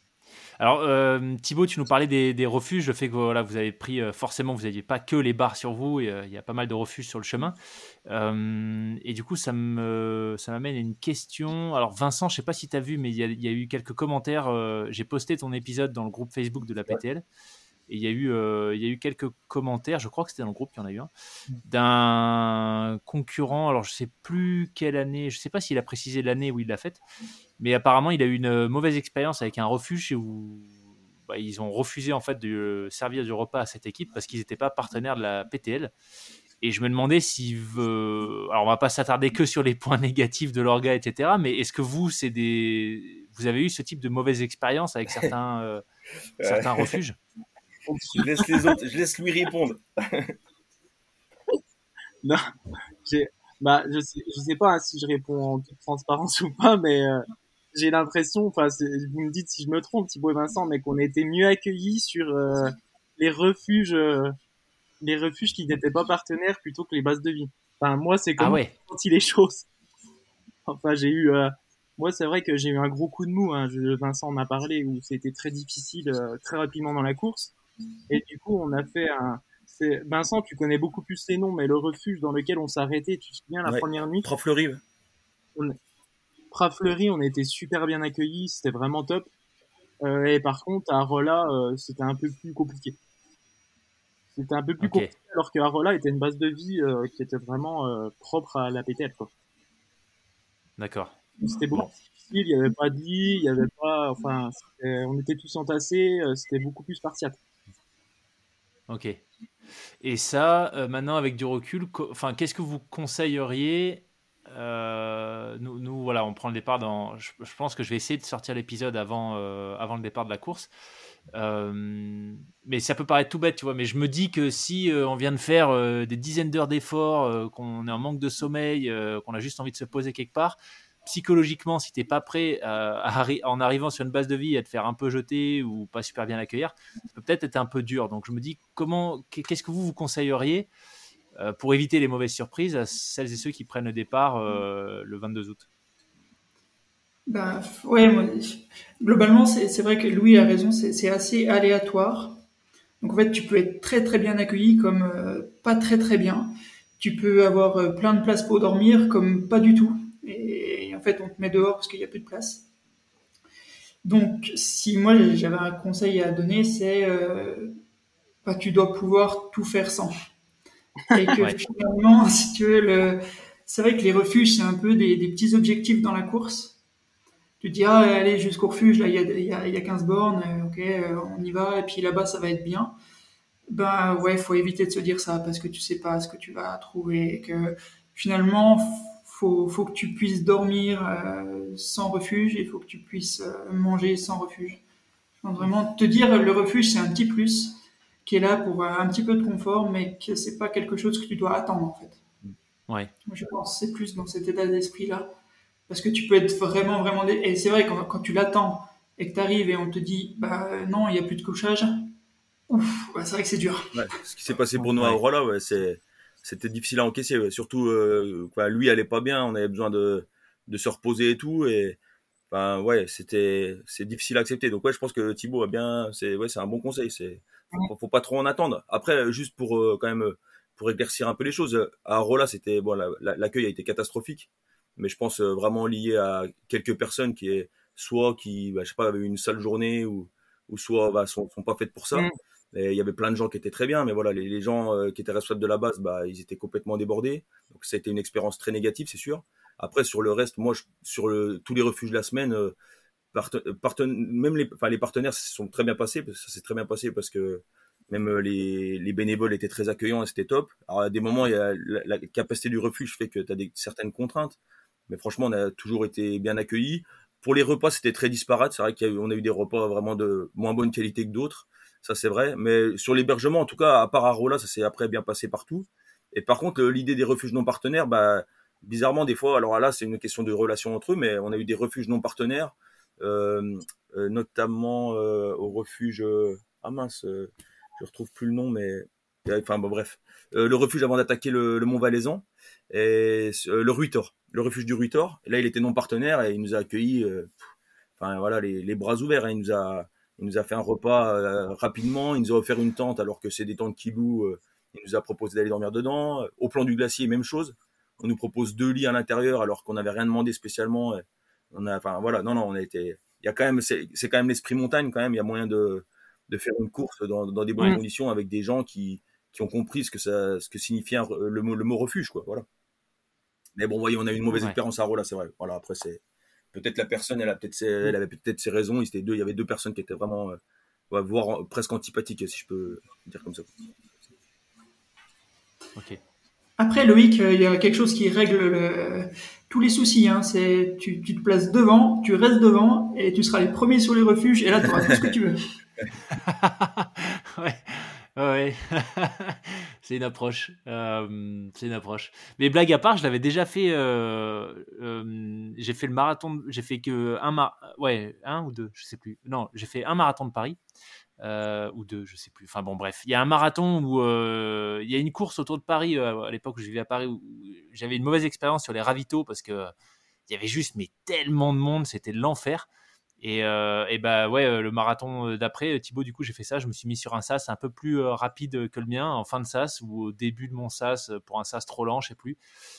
Alors euh, Thibaut, tu nous parlais des, refuges, le fait que voilà, vous avez pris euh, forcément, vous n'aviez pas que les bars sur vous, et, euh, il y a pas mal de refuges sur le chemin. et du coup, ça me ça m'amène à une question. Alors Vincent, je sais pas si tu as vu, mais il y, a eu quelques commentaires. J'ai posté ton épisode dans le groupe Facebook de la PTL. Et il y, a eu, euh, il y a eu quelques commentaires, je crois que c'était dans le groupe qu'il y en a eu un, d'un concurrent, alors je sais plus quelle année, je sais pas s'il a précisé l'année où il l'a faite, mais apparemment il a eu une mauvaise expérience avec un refuge où bah, ils ont refusé en fait de servir du repas à cette équipe parce qu'ils n'étaient pas partenaires de la PTL. Et je me demandais si, veut... alors on va pas s'attarder que sur les points négatifs de l'orga, etc. Mais est-ce que vous, c'est des, vous avez eu ce type de mauvaise expérience avec certains, euh, certains refuges? Je laisse les autres, je laisse lui répondre. non, bah, je sais, je sais pas si je réponds en toute transparence ou pas, mais euh, j'ai l'impression, enfin, vous me dites si je me trompe, Thibaut et Vincent, mais qu'on a été mieux accueillis sur euh, les refuges, euh, les refuges qui n'étaient pas partenaires plutôt que les bases de vie. Enfin, moi, c'est comme ah ouais. senti les choses. Enfin, j'ai eu, moi, c'est vrai que j'ai eu un gros coup de mou. Hein, Vincent m'a parlé où c'était très difficile très rapidement dans la course. Et du coup, on a fait un. Vincent, tu connais beaucoup plus les noms, mais le refuge dans lequel on s'arrêtait, tu te souviens la première nuit? Prafleury. On... Prafleury, on était super bien accueillis, c'était vraiment top. Euh, et par contre, à Rolla, euh, c'était un peu plus compliqué. C'était un peu plus compliqué, alors que Rolla était une base de vie euh, qui était vraiment propre à la PTL. D'accord. C'était beaucoup difficile, il n'y avait pas de lit, il y avait pas. Enfin, on était tous entassés, c'était beaucoup plus spartiate. Ok. Et ça, euh, maintenant avec du recul, enfin, qu'est-ce que vous conseilleriez euh, nous, voilà, on prend le départ dans. Je, pense que je vais essayer de sortir l'épisode avant, euh, avant le départ de la course. mais ça peut paraître tout bête, tu vois. Mais je me dis que si on vient de faire des dizaines d'heures d'efforts, qu'on est en manque de sommeil, qu'on a juste envie de se poser quelque part, psychologiquement, si tu n'es pas prêt en arrivant sur une base de vie à te faire un peu jeter ou pas super bien accueillir, ça peut peut-être être un peu dur. Donc je me dis, comment, qu'est-ce que vous vous conseilleriez euh, pour éviter les mauvaises surprises à celles et ceux qui prennent le départ euh, le 22 août? Bah, ouais, globalement, c'est vrai que Louis a raison, c'est assez aléatoire. Donc en fait, tu peux être très très bien accueilli comme euh, pas très très bien. Tu peux avoir plein de places pour dormir comme pas du tout. Et en fait, on te met dehors parce qu'il n'y a plus de place. Donc, si moi j'avais un conseil à donner, c'est euh, bah, tu dois pouvoir tout faire sans. Et que finalement, si tu veux, le... c'est vrai que les refuges, c'est un peu des, des, petits objectifs dans la course. Tu te dis, ah, allez, jusqu'au refuge, là, il y a, y, a, y a 15 bornes, euh, ok, euh, on y va, et puis là-bas, ça va être bien. Ben ouais, faut éviter de se dire ça parce que tu sais pas ce que tu vas trouver et que finalement, faut, faut que tu puisses dormir euh, sans refuge et il faut que tu puisses euh, manger sans refuge. vraiment te dire le refuge c'est un petit plus qui est là pour euh, un petit peu de confort, mais que c'est pas quelque chose que tu dois attendre en fait. Ouais. Je pense c'est plus dans cet état d'esprit là, parce que tu peux être vraiment vraiment et c'est vrai quand, quand tu l'attends et que tu arrives et on te dit bah non il y a plus de couchage, ouf, c'est vrai que c'est dur. Ouais, ce qui s'est passé pour nous à Aurora, ouais, c'est c'était difficile à encaisser. Surtout, euh, quoi, lui allait pas bien, on avait besoin de, de se reposer et tout, et Enfin, ouais, c'était, c'est difficile à accepter. Donc, ouais, je pense que Thibaut a bien, c'est, ouais, c'est un bon conseil. C'est, faut, faut, pas trop en attendre. Après, juste pour, euh, quand même, pour éclaircir un peu les choses, à Rola, c'était, bon, l'accueil a été catastrophique, mais je pense euh, vraiment lié à quelques personnes qui est, soit qui, bah, je sais pas, avaient une sale journée ou, ou soit, bah, sont, pas faites pour ça. Mm. Il y avait plein de gens qui étaient très bien, mais voilà, les, gens euh, qui étaient responsables de la base, bah, ils étaient complètement débordés. Donc, c'était une expérience très négative, c'est sûr. Après, sur le reste, moi, sur tous les refuges de la semaine, euh, même les, partenaires se sont très bien passés, ça s'est très bien passé parce que même euh, les, les bénévoles étaient très accueillants et c'était top. Alors, à des moments, il y a la, la capacité du refuge fait que tu as des, certaines contraintes, mais franchement, on a toujours été bien accueillis. Pour les repas, c'était très disparate. C'est vrai qu'on a, a, eu des repas vraiment de moins bonne qualité que d'autres. Ça, c'est vrai. Mais sur l'hébergement, en tout cas, à part Arola, ça s'est après bien passé partout. Et par contre, l'idée des refuges non partenaires, bah, bizarrement, des fois, alors là, c'est une question de relation entre eux, mais on a eu des refuges non partenaires, euh, euh, notamment euh, au refuge. Euh, ah mince, euh, je retrouve plus le nom, mais enfin bon, bref, le refuge avant d'attaquer le, le, Mont Valaisan et le Ruitor, le refuge du Ruitor. là, il était non partenaire et il nous a accueillis, enfin voilà, les, les, bras ouverts. Hein, il nous a, il nous a fait un repas rapidement. Il nous a offert une tente alors que c'est des tentes qui louent. il nous a proposé d'aller dormir dedans. Au plan du glacier, même chose on nous propose deux lits à l'intérieur alors qu'on n'avait rien demandé spécialement. On a, enfin voilà, non, non, on a été. Il y a quand même, c'est quand même l'esprit montagne quand même. Il y a moyen de, de faire une course dans, dans des bonnes mmh. conditions avec des gens qui, qui ont compris ce que ça, ce que signifiait le mot, le mot refuge, quoi. Voilà. Mais bon, voyez, on a eu une mauvaise ouais. expérience à Rola, c'est vrai. Voilà, après c'est peut-être la personne, elle a peut-être, elle avait peut-être ses raisons. Il, deux, il y avait deux personnes qui étaient vraiment, euh, voire presque antipathiques, si je peux dire comme ça. Ok. Après, Loïc, euh, il y a quelque chose qui règle le, tous les soucis. Hein. C'est tu, tu, te places devant, tu restes devant et tu seras les premiers sur les refuges et là, tu auras tout ce que tu veux. ouais. C'est une approche. Euh, c'est une approche. Mais blague à part, je l'avais déjà fait. Euh, euh, j'ai fait le marathon. J'ai fait que un mar ouais, un ou deux, je sais plus. Non, j'ai fait un marathon de Paris. Ou deux, je sais plus. Enfin bon, bref, il y a un marathon où il y a une course autour de Paris à l'époque où je vivais à Paris où j'avais une mauvaise expérience sur les ravitaux parce que il y avait juste mais tellement de monde, c'était l'enfer. Et, et bah ouais, le marathon d'après, Thibaut, du coup, j'ai fait ça. Je me suis mis sur un sas un peu plus rapide que le mien, en fin de sas ou au début de mon sas pour un sas trop lent, je sais plus.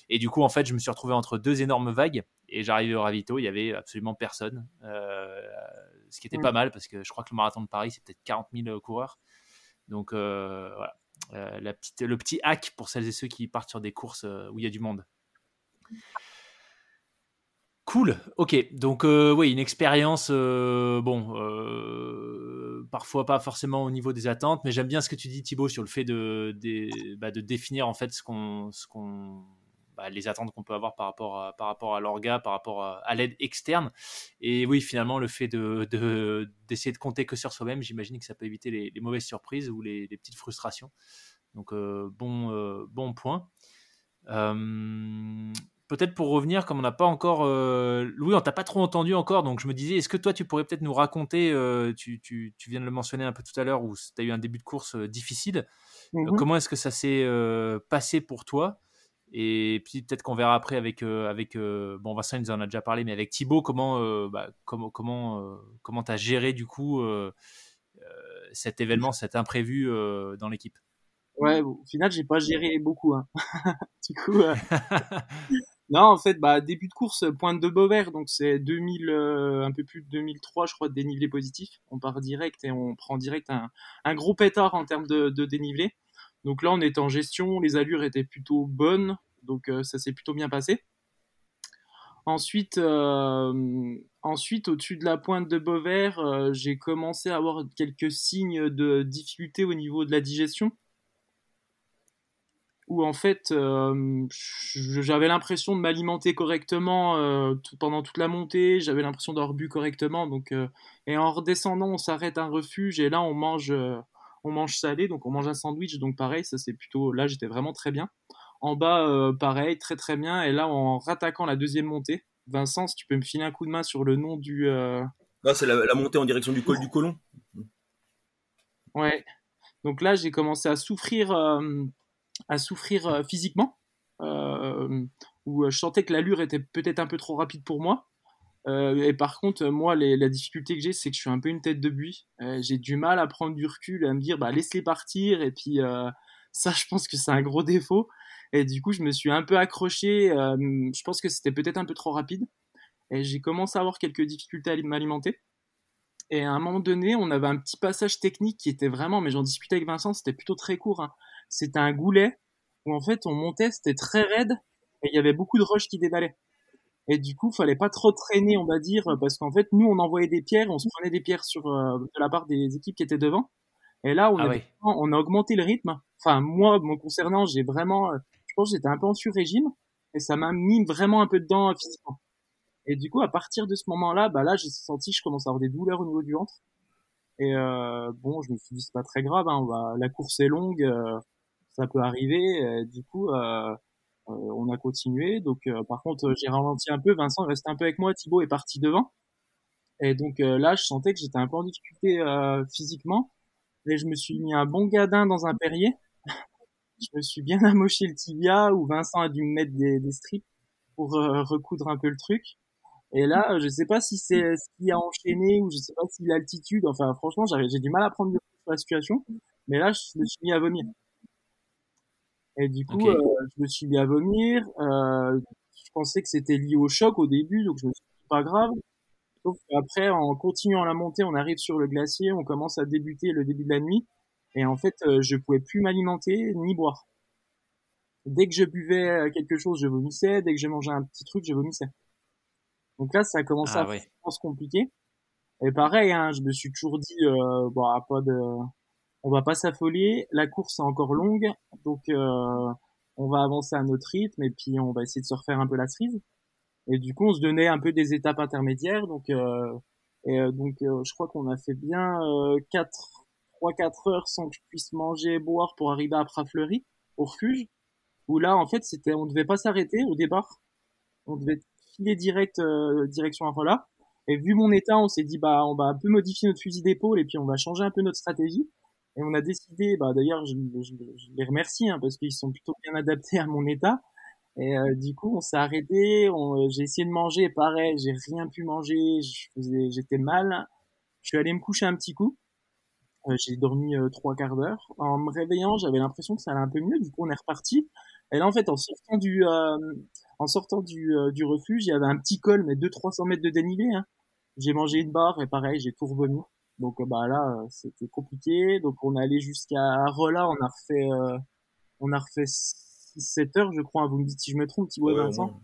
Et du coup, en fait, je me suis retrouvé entre deux énormes vagues et j'arrivais au ravito, il y avait absolument personne. Euh, ce qui était pas mal parce que je crois que le marathon de Paris, c'est peut-être 40 000 coureurs. Donc euh, voilà, euh, la petite, le petit hack pour celles et ceux qui partent sur des courses où il y a du monde. Cool, ok. Donc oui, une expérience, bon, parfois pas forcément au niveau des attentes, mais j'aime bien ce que tu dis Thibaut sur le fait de, de, bah, de définir en fait ce qu'on bah, les attentes qu'on peut avoir par rapport à, par rapport à l'orga, par rapport à, l'aide externe. Et oui, finalement, le fait de, d'essayer de, compter que sur soi-même, j'imagine que ça peut éviter les, mauvaises surprises ou les, petites frustrations. Donc, euh, bon, euh, bon point. Euh, peut-être pour revenir, comme on n'a pas encore. Louis, on t'a pas trop entendu encore, donc je me disais, est-ce que toi, tu pourrais peut-être nous raconter, tu, tu, tu, viens de le mentionner un peu tout à l'heure, où tu as eu un début de course difficile. Mm-hmm. comment est-ce que ça s'est passé pour toi? Et puis peut-être qu'on verra après avec euh, avec euh, bon Vincent il nous en a déjà parlé, mais avec Thibaut comment euh, bah, comment comment comment t'as géré du coup cet événement, cet imprévu dans l'équipe? Ouais, au final j'ai pas géré beaucoup. Hein. du coup. non, en fait, bah, début de course, pointe de Beauvert, donc c'est 2000, un peu plus de 2003, je crois, de dénivelé positif. On part direct et on prend direct un, gros pétard en termes de, dénivelé. Donc là, on était en gestion, les allures étaient plutôt bonnes, donc ça s'est plutôt bien passé. Ensuite, ensuite au-dessus de la pointe de Beauvert, j'ai commencé à avoir quelques signes de difficulté au niveau de la digestion où en fait euh, j'avais l'impression de m'alimenter correctement euh, pendant toute la montée, j'avais l'impression d'avoir bu correctement. Donc, euh, et en redescendant, on s'arrête un refuge et là on mange, on mange salé, donc on mange un sandwich. Donc pareil, ça c'est plutôt là j'étais vraiment très bien. En bas, pareil, très très bien. Et là en rattaquant la deuxième montée, Vincent, si tu peux me filer un coup de main sur le nom du. Là, c'est la, la, montée en direction du col du Colon. Ouais. Donc là, j'ai commencé à souffrir à souffrir euh, physiquement, euh, où euh, je sentais que l'allure était peut-être un peu trop rapide pour moi. et par contre, moi, la difficulté que j'ai, c'est que je suis un peu une tête de buis. j'ai du mal à prendre du recul à me dire, bah, laisse-les partir. Et puis, ça, je pense que c'est un gros défaut. Et du coup, je me suis un peu accroché. je pense que c'était peut-être un peu trop rapide. Et j'ai commencé à avoir quelques difficultés à m'alimenter. Et à un moment donné, on avait un petit passage technique qui était vraiment, mais j'en discutais avec Vincent, c'était plutôt très court. Hein c'était un goulet où en fait on montait, c'était très raide et il y avait beaucoup de roches qui dévalaient. Et du coup, fallait pas trop traîner, on va dire, parce qu'en fait, nous, on envoyait des pierres, on se prenait des pierres sur euh, de la part des équipes qui étaient devant. Et là, on, ah a, on a augmenté le rythme. Enfin, moi, me concernant, j'ai vraiment, euh, je pense, j'étais un peu en sur-régime et ça m'a mis vraiment un peu dedans physiquement. Et du coup, à partir de ce moment-là, bah là, j'ai senti, je commence à avoir des douleurs au niveau du ventre. Et euh, bon, je me suis dit c'est pas très grave, hein, on la course est longue, euh, ça peut arriver. du coup, euh, euh, on a continué. Donc, euh, par contre, j'ai ralenti un peu. Vincent restait un peu avec moi. Thibaut est parti devant. Et donc là, je sentais que j'étais un peu en difficulté physiquement. Et je me suis mis un bon gadin dans un perrier. je me suis bien amoché le tibia où Vincent a dû me mettre des strips pour recoudre un peu le truc. Et là, je sais pas si c'est ce qui a enchaîné ou je sais pas si l'altitude. Enfin, franchement, j'ai du mal à prendre du sur la situation. Mais là, je me suis mis à vomir. Et du coup, euh, je me suis mis à vomir. Euh, je pensais que c'était lié au choc au début, donc je me suis dit pas grave. Sauf qu'après, en continuant la montée, on arrive sur le glacier, on commence à débuter le début de la nuit. Et en fait, euh, je pouvais plus m'alimenter ni boire. Dès que je buvais euh, quelque chose, je vomissais. Dès que je mangeais un petit truc, je vomissais. Donc là, ça a commencé ah, à se compliquer. Et pareil, hein, je me suis toujours dit, euh, bon, pas de, on va pas s'affoler. La course est encore longue, donc euh, on va avancer à notre rythme et puis on va essayer de se refaire un peu la cerise. Et du coup, on se donnait un peu des étapes intermédiaires. Donc, euh, et euh, donc, je crois qu'on a fait bien quatre, trois, quatre heures sans que je puisse manger et boire pour arriver à Prafleury, au refuge. Où là, en fait, c'était, on devait pas s'arrêter au départ. On devait filer direct direction Arola. Et vu mon état, on s'est dit bah on va un peu modifier notre fusil d'épaule et puis on va changer un peu notre stratégie. Et on a décidé, bah d'ailleurs, je, les remercie hein, parce qu'ils sont plutôt bien adaptés à mon état. Et euh, du coup, on s'est arrêté. J'ai essayé de manger, pareil, j'ai rien pu manger. J'étais mal. Je suis allé me coucher un petit coup. Euh, j'ai dormi euh, trois quarts d'heure. En me réveillant, j'avais l'impression que ça allait un peu mieux. Du coup, on est reparti. Et là, en fait, en sortant du, en sortant du, du refuge, il y avait un petit col, mais 200-300 mètres de dénivelé. Hein. J'ai mangé une barre et pareil, j'ai tout revenu. Donc euh, bah là, euh, c'était compliqué. Donc on est allé jusqu'à Rolla, on a refait, euh, on a refait 7 heures, je crois. Vous me dites si je me trompe, Thibaut ouais, Vincent.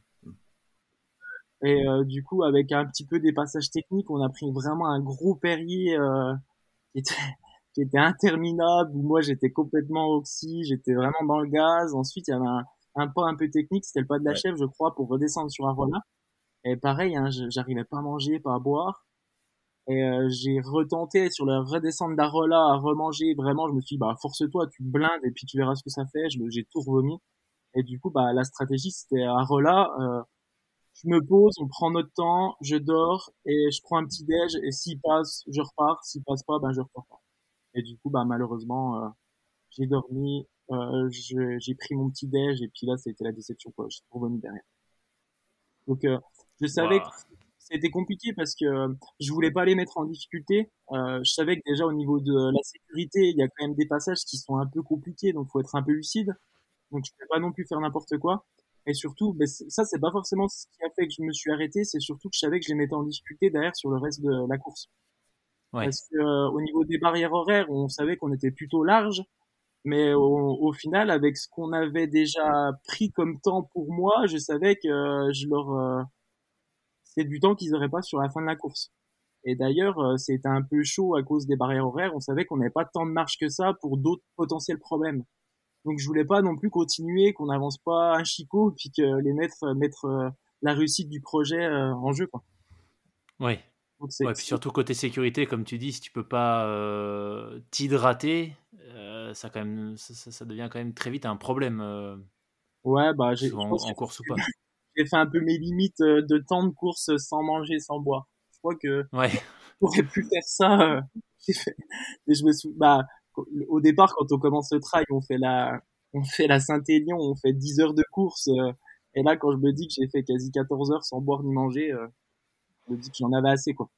Et du coup, avec un petit peu des passages techniques, on a pris vraiment un gros Perrier qui était qui était interminable. Où moi, j'étais complètement oxy, j'étais vraiment dans le gaz. Ensuite, il y avait un, un pas un peu technique, c'était le pas de la chèvre, je crois, pour redescendre sur un. Et pareil, hein, j'arrivais pas à manger, pas à boire. Et euh, j'ai retenté sur la redescente d'Arola à remanger. Vraiment, je me suis dit, bah, force-toi, tu blindes et puis tu verras ce que ça fait. J'ai tout remis. Et du coup, bah, la stratégie, c'était Arola. Euh, je me pose, on prend notre temps, je dors et je prends un petit déj. Et s'il passe, je repars. S'il passe pas, ben, je repars pas. Et du coup, bah, malheureusement, euh, j'ai dormi, euh, j'ai pris mon petit déj et puis là, c'était la déception, quoi. J'ai tout remis derrière. Donc, euh, je savais que c'était compliqué parce que euh, je voulais pas les mettre en difficulté. Euh, je savais que déjà au niveau de la sécurité, il y a quand même des passages qui sont un peu compliqués, donc faut être un peu lucide. Donc je peux pas non plus faire n'importe quoi. Et surtout, ben, ça c'est pas forcément ce qui a fait que je me suis arrêté, c'est surtout que je savais que je les mettais en difficulté derrière sur le reste de la course. Ouais. Parce que euh, au niveau des barrières horaires, on savait qu'on était plutôt large. Mais au, final, avec ce qu'on avait déjà pris comme temps pour moi, je savais que je leur c'est du temps qu'ils n'auraient pas sur la fin de la course. Et d'ailleurs, c'était un peu chaud à cause des barrières horaires. On savait qu'on n'avait pas tant de marge que ça pour d'autres potentiels problèmes. Donc je voulais pas non plus continuer, qu'on n'avance pas un chicot, puis que les mettre mettre la réussite du projet en jeu. Quoi. Ouais. ouais, puis surtout côté sécurité, comme tu dis, si tu peux pas euh, t'hydrater, euh, ça, quand même, ça, devient quand même très vite un problème. Euh, ouais, bah j'ai en, en course ou pas. J'ai fait un peu mes limites de temps de course sans manger, sans boire. Je crois que ouais. j'aurais pu faire ça. Fait... je me bah, au départ, quand on commence le trail, on fait la, on fait la Saint-Élion, on fait 10 heures de course. et là, quand je me dis que j'ai fait quasi 14 heures sans boire ni manger, je me dis que j'en avais assez, quoi.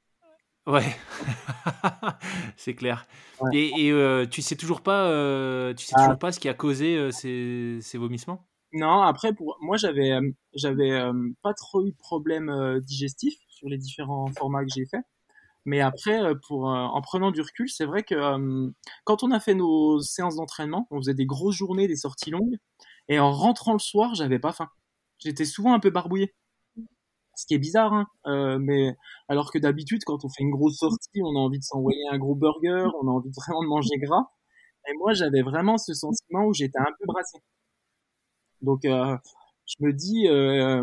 Ouais, c'est clair. Et, euh, tu sais toujours pas, euh, tu sais toujours ah. pas ce qui a causé euh, ces, ces, vomissements? Non, après pour moi j'avais j'avais pas trop eu de problème digestif sur les différents formats que j'ai fait. Mais après, pour en prenant du recul, c'est vrai que quand on a fait nos séances d'entraînement, on faisait des grosses journées, des sorties longues, et en rentrant le soir, j'avais pas faim. J'étais souvent un peu barbouillé ce qui est bizarre, hein. euh, mais alors que d'habitude, quand on fait une grosse sortie, on a envie de s'envoyer un gros burger, on a envie de vraiment de manger gras. Et moi, j'avais vraiment ce sentiment où j'étais un peu brassé. Donc, euh, je me dis, euh,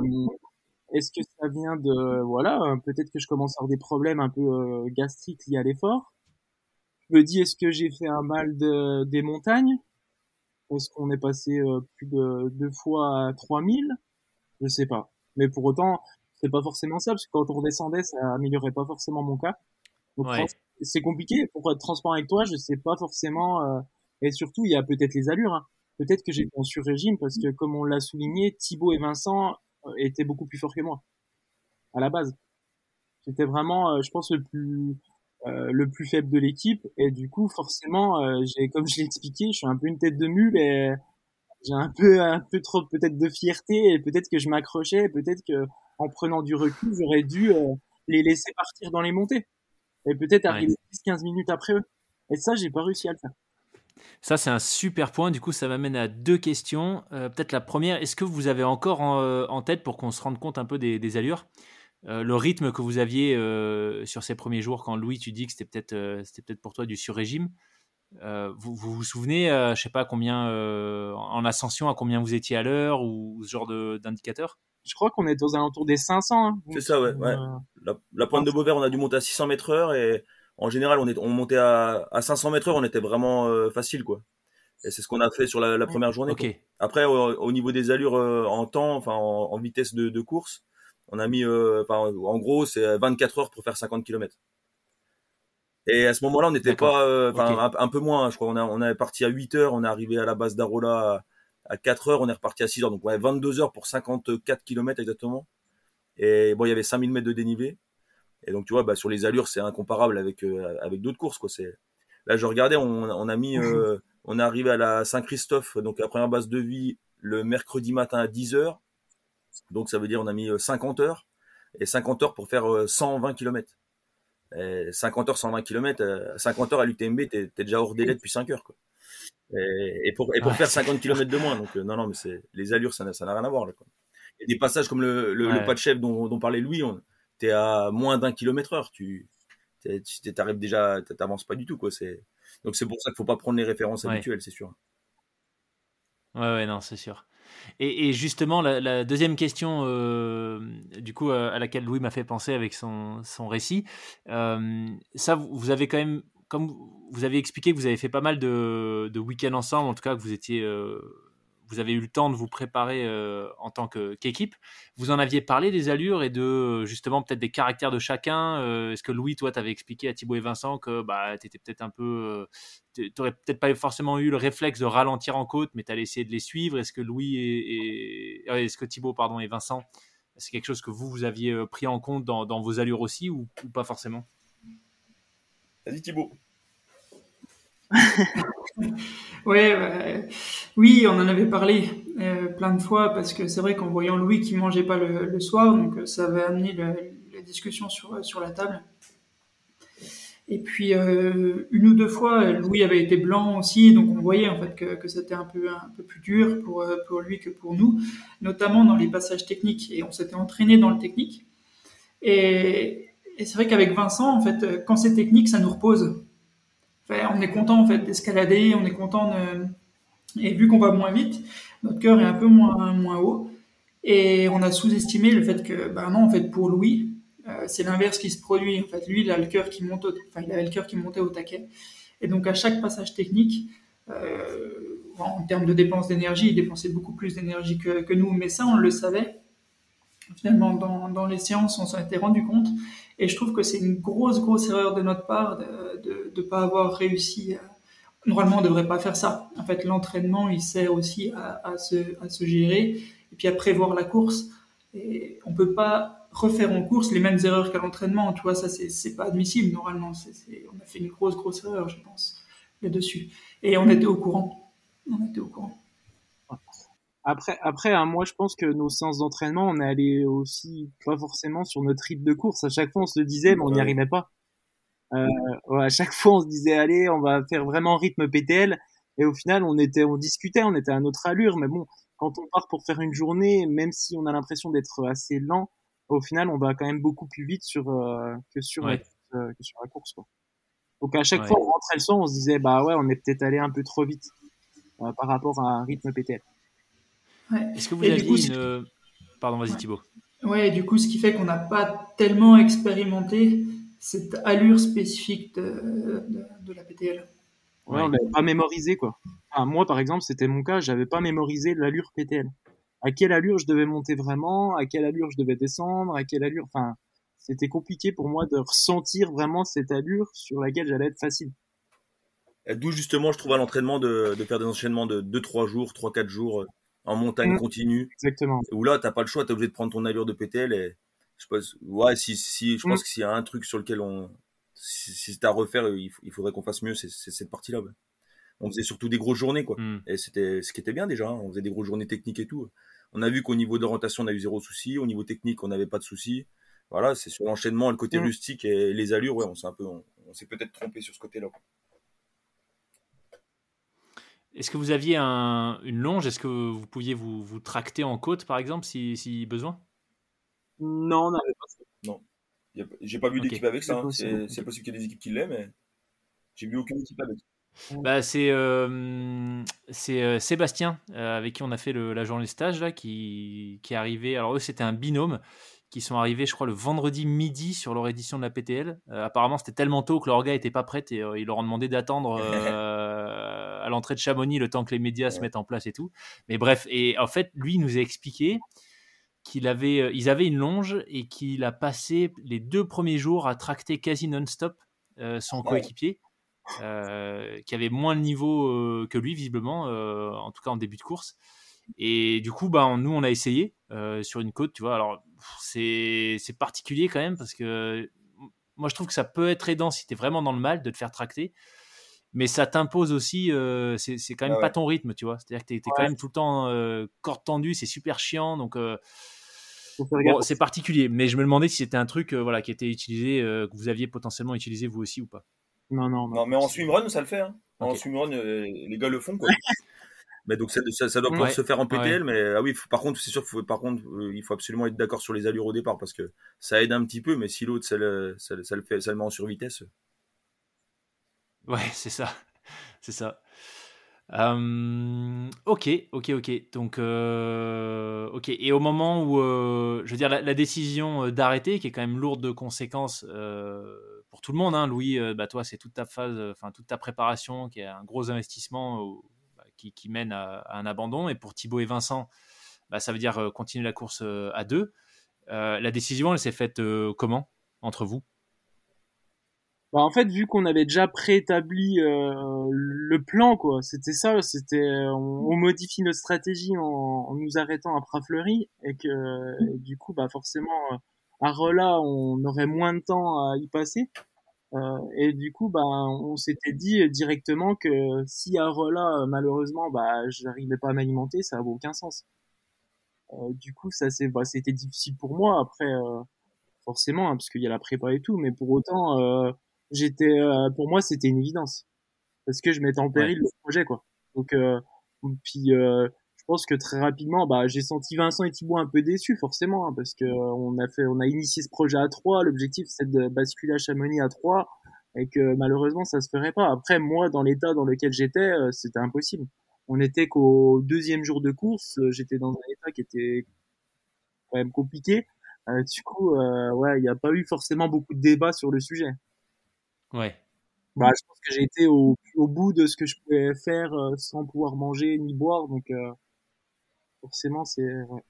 est-ce que ça vient de, voilà, peut-être que je commence à avoir des problèmes un peu euh, gastriques liés à l'effort. Je me dis, est-ce que j'ai fait un mal de, des montagnes? Est-ce qu'on est passé euh, plus de deux fois à 3000 Je sais pas. Mais pour autant, c'est pas forcément ça, parce que quand on redescendait, ça améliorait pas forcément mon cas. Donc c'est compliqué. Pour être transparent avec toi, je sais pas forcément. Euh, et surtout, il y a peut-être les allures. Hein. Peut-être que j'ai en sur-régime parce que, comme on l'a souligné, Thibaut et Vincent euh, étaient beaucoup plus forts que moi à la base. J'étais vraiment, euh, je pense, le plus le plus faible de l'équipe et du coup, forcément, j'ai, comme je l'ai expliqué, je suis un peu une tête de mule et j'ai un peu un peu trop peut-être de fierté et peut-être que je m'accrochais, peut-être que en prenant du recul, j'aurais dû euh, les laisser partir dans les montées. Et peut-être arriver 10-15 minutes après eux. Et ça, j'ai pas réussi à le faire. Ça, c'est un super point. Du coup, ça m'amène à deux questions. Euh, peut-être la première, est-ce que vous avez encore en, euh, tête, pour qu'on se rende compte un peu des, allures, le rythme que vous aviez sur ces premiers jours, quand Louis, tu dis que c'était peut-être c'était peut-être pour toi du sur-régime vous, vous, souvenez, je sais pas combien en ascension, à combien vous étiez à l'heure ou ce genre d'indicateur? Je crois qu'on est aux alentours des 500. Hein. c'est ça, ouais. ouais. Euh, la, pointe de Beauvert, on a dû monter à 600 mètres heure et en général, on, est, on montait à, à 500 mètres heure, on était vraiment euh, facile, quoi. Et c'est ce qu'on a fait sur la, première journée. Après, au, niveau des allures euh, en temps, enfin en, vitesse de, de, course, on a mis, en gros, c'est 24 heures pour faire 50 km. Et à ce moment-là, on n'était pas, enfin un, peu moins. Je crois, on, a, on est parti à 8 heures, on est arrivé à la base d'Arola à 4 heures, on est reparti à 6 heures. Donc, ouais, 22 heures pour 54 km exactement. Et bon, il y avait 5000 mètres de dénivelé. Et donc, tu vois, bah, sur les allures, c'est incomparable avec, euh, avec d'autres courses, quoi. C'est, là, je regardais, on, on a mis, euh, on est arrivé à la Saint-Christophe, donc la première base de vie, le mercredi matin à 10 heures. Donc, ça veut dire, on a mis 50 euh, heures. Et 50 heures pour faire 120 km. Et 50 heures, 120 km, 50 heures à l'UTMB, t'es, t'es déjà hors délai depuis 5 heures, quoi. Et, pour, et pour faire 50 km de moins. Donc, euh, non, non, mais c'est, les allures, ça n'a, ça n'a rien à voir. Là, quoi. Des passages comme le, le, pas de chef dont, dont parlait Louis, tu es à moins d'un kilomètre heure. Tu t'arrives déjà, t'avances pas du tout. Quoi. C'est, donc, c'est pour ça qu'il faut pas prendre les références habituelles, c'est sûr. Ouais, ouais, non, c'est sûr. Et, et justement, la, deuxième question, euh, du coup, à laquelle Louis m'a fait penser avec son, son récit, euh, ça, vous avez quand même comme vous avez expliqué que vous avez fait pas mal de, week-ends ensemble, en tout cas que vous étiez, euh, avez eu le temps de vous préparer euh, en tant qu'équipe. vous en aviez parlé des allures et de justement peut-être des caractères de chacun. Euh, est-ce que Louis, toi, t'avais expliqué à Thibaut et Vincent que bah, tu étais peut-être un peu, tu n'aurais peut-être pas forcément eu le réflexe de ralentir en côte, mais tu allais essayer de les suivre. Est-ce que Louis et, est-ce que Thibaut pardon et Vincent, c'est quelque chose que vous vous aviez pris en compte dans, vos allures aussi ou pas forcément? Vas-y Thibaut. ouais, oui, on en avait parlé euh, plein de fois parce que c'est vrai qu'en voyant Louis qui mangeait pas le, soir, donc euh, ça avait amené la discussion sur, sur la table. Et puis une ou deux fois, Louis avait été blanc aussi, donc on voyait en fait que, c'était un peu un peu plus dur pour pour lui que pour nous, notamment dans les passages techniques. Et on s'était entraîné dans le technique. Et, et c'est vrai qu'avec Vincent, en fait, quand c'est technique, ça nous repose. On est content en fait d'escalader, on est content et vu qu'on va moins vite, notre cœur est un peu moins moins haut. Et on a sous-estimé le fait que, ben non, en fait, pour Louis, euh, c'est l'inverse qui se produit. En fait, lui, il a le cœur qui monte, enfin, il avait le cœur qui montait au taquet. Et donc, à chaque passage technique, euh, en termes de dépenses d'énergie, il dépensait beaucoup plus d'énergie que, que, nous. Mais ça, on le savait. Finalement, dans, dans les séances, on s'en était rendu compte. Et je trouve que c'est une grosse, grosse erreur de notre part de ne pas avoir réussi. Normalement, on ne devrait pas faire ça. En fait, l'entraînement, il sert aussi à, à, se, à se gérer et puis à prévoir la course. Et on peut pas refaire en course les mêmes erreurs qu'à l'entraînement. Tu vois, ça, c'est pas admissible normalement. C on a fait une grosse, grosse erreur, je pense, là-dessus. Et on était au courant. On était au courant. Après, après, hein, moi, je pense que nos séances d'entraînement, on est allé aussi pas forcément sur notre rythme de course. À chaque fois, on se le disait, mais on n'y arrivait pas. Euh, ouais, à chaque fois, on se disait, allez, on va faire vraiment rythme PTL. Et au final, on était, on discutait, on était à notre allure. Mais bon, quand on part pour faire une journée, même si on a l'impression d'être assez lent, au final, on va quand même beaucoup plus vite sur, euh, que, sur la, euh, que sur la course. Quoi. Donc à chaque fois, on rentrait le soir, on se disait, bah ouais, on est peut-être allé un peu trop vite euh, par rapport à un rythme PTL. Est-ce que vous avez aviez une... Pardon, vas-y Thibaut. Ouais, du coup, ce qui fait qu'on n'a pas tellement expérimenté cette allure spécifique de, de, de la PTL. Ouais, on n'avait pas mémorisé quoi. moi par exemple, c'était mon cas, j'avais pas mémorisé l'allure PTL. À quelle allure je devais monter vraiment, à quelle allure je devais descendre, à quelle allure. Enfin, c'était compliqué pour moi de ressentir vraiment cette allure sur laquelle j'allais être facile. D'où justement, je trouve à l'entraînement de, de, faire des enchaînements de 2-3 jours, 3-4 jours euh, en montagne mmh. continue. Exactement. Où là, t'as pas le choix, t'es obligé de prendre ton allure de PTL et je pense, ouais, si, si, je pense mmh. que s'il y a un truc sur lequel on, si, c'est à refaire, il, faudrait qu'on fasse mieux, c'est cette partie-là. On faisait surtout des grosses journées, quoi. Mm. Et c'était ce qui était bien déjà. Hein. On faisait des grosses journées techniques et tout. On a vu qu'au niveau d'orientation, on a eu zéro souci. Au niveau technique, on n'avait pas de souci. Voilà, c'est sur l'enchaînement, le côté mm. rustique et les allures, ouais, on s'est un peu, on, s'est peut-être trompé sur ce côté-là. Est-ce que vous aviez un, une longe? Est-ce que vous pouviez vous, vous tracter en côte, par exemple, si, si besoin? Non, on n'avait pas ça. Non. J'ai pas vu d'équipe avec ça. Hein. C'est possible qu'il y ait des équipes qui l'aient, mais j'ai vu aucune équipe avec. Bah, c'est euh, euh, Sébastien euh, avec qui on a fait le, la journée de stage là, qui, qui est arrivé. Alors eux c'était un binôme qui sont arrivés je crois le vendredi midi sur leur édition de la PTL. apparemment c'était tellement tôt que leur gars était pas prêt et ils leur ont demandé d'attendre à l'entrée de Chamonix le temps que les médias se mettent en place et tout. Mais bref et en fait lui il nous a expliqué qu'il avait, euh, ils avaient une longe et qu'il a passé les deux premiers jours à tracter quasi non-stop euh, son coéquipier, euh, qui avait moins de niveau que lui visiblement, en tout cas en début de course. Et du coup, bah, nous, on a essayé sur une côte, tu vois. Alors, c'est particulier quand même parce que moi, je trouve que ça peut être aidant si tu es vraiment dans le mal de te faire tracter mais ça t'impose aussi, euh, c'est quand même ah pas ton rythme, tu vois. C'est-à-dire que tu es, quand même tout le temps euh, corde tendue, c'est super chiant, donc euh, bon, c'est particulier. Mais je me demandais si c'était un truc voilà, qui était utilisé, que vous aviez potentiellement utilisé vous aussi ou pas. Non, non, non. mais en swimrun, ça le fait. Hein. En swimrun, les gars le font, quoi. mais donc ça, ça, doit pouvoir se faire en PTL, mais ah oui, par contre, c'est sûr faut, par contre, il faut absolument être d'accord sur les allures au départ parce que ça aide un petit peu, mais si l'autre ça, ça, ça, le fait, ça le met en survitesse. Ouais, c'est ça. c'est ça. ok, ok, ok. Donc, euh, ok. Et au moment où, euh, je veux dire, la, décision euh, d'arrêter, qui est quand même lourde de conséquences pour tout le monde, hein, Louis, bah, toi, c'est toute ta phase, enfin toute ta préparation, qui est un gros investissement qui, qui, mène à, un abandon. Et pour Thibaut et Vincent, bah, ça veut dire continuer la course à deux. la décision, elle s'est faite comment entre vous? Bah, en fait, vu qu'on avait déjà préétabli euh, le plan, quoi, c'était ça, c'était on, modifie notre stratégie en, en nous arrêtant à Prafleury et que du coup, bah forcément, euh, à Rolla, on aurait moins de temps à y passer. Euh, et du coup, bah, on s'était dit directement que si à Rolla, malheureusement, bah, j'arrivais pas à m'alimenter, ça avait aucun sens. Euh, du coup, ça c'est, bah, c'était difficile pour moi après, forcément, hein, parce qu'il y a la prépa et tout, mais pour autant j'étais, pour moi, c'était une évidence parce que je mettais en péril le projet, quoi. Donc, puis, je pense que très rapidement, bah, j'ai senti Vincent et Thibaut un peu déçus, forcément, hein, parce que on a fait, on a initié ce projet à trois. L'objectif, c'est de basculer à Chamonix à trois et que malheureusement ça se ferait pas. Après moi dans l'état dans lequel j'étais, euh, c'était impossible. On était qu'au deuxième jour de course, euh, j'étais dans un état qui était quand même compliqué. Euh, du coup, euh, ouais, il n'y a pas eu forcément beaucoup de débats sur le sujet. Ouais. Bah, je pense que j'ai été au, au, bout de ce que je pouvais faire sans pouvoir manger ni boire, donc forcément c'est. Ouais.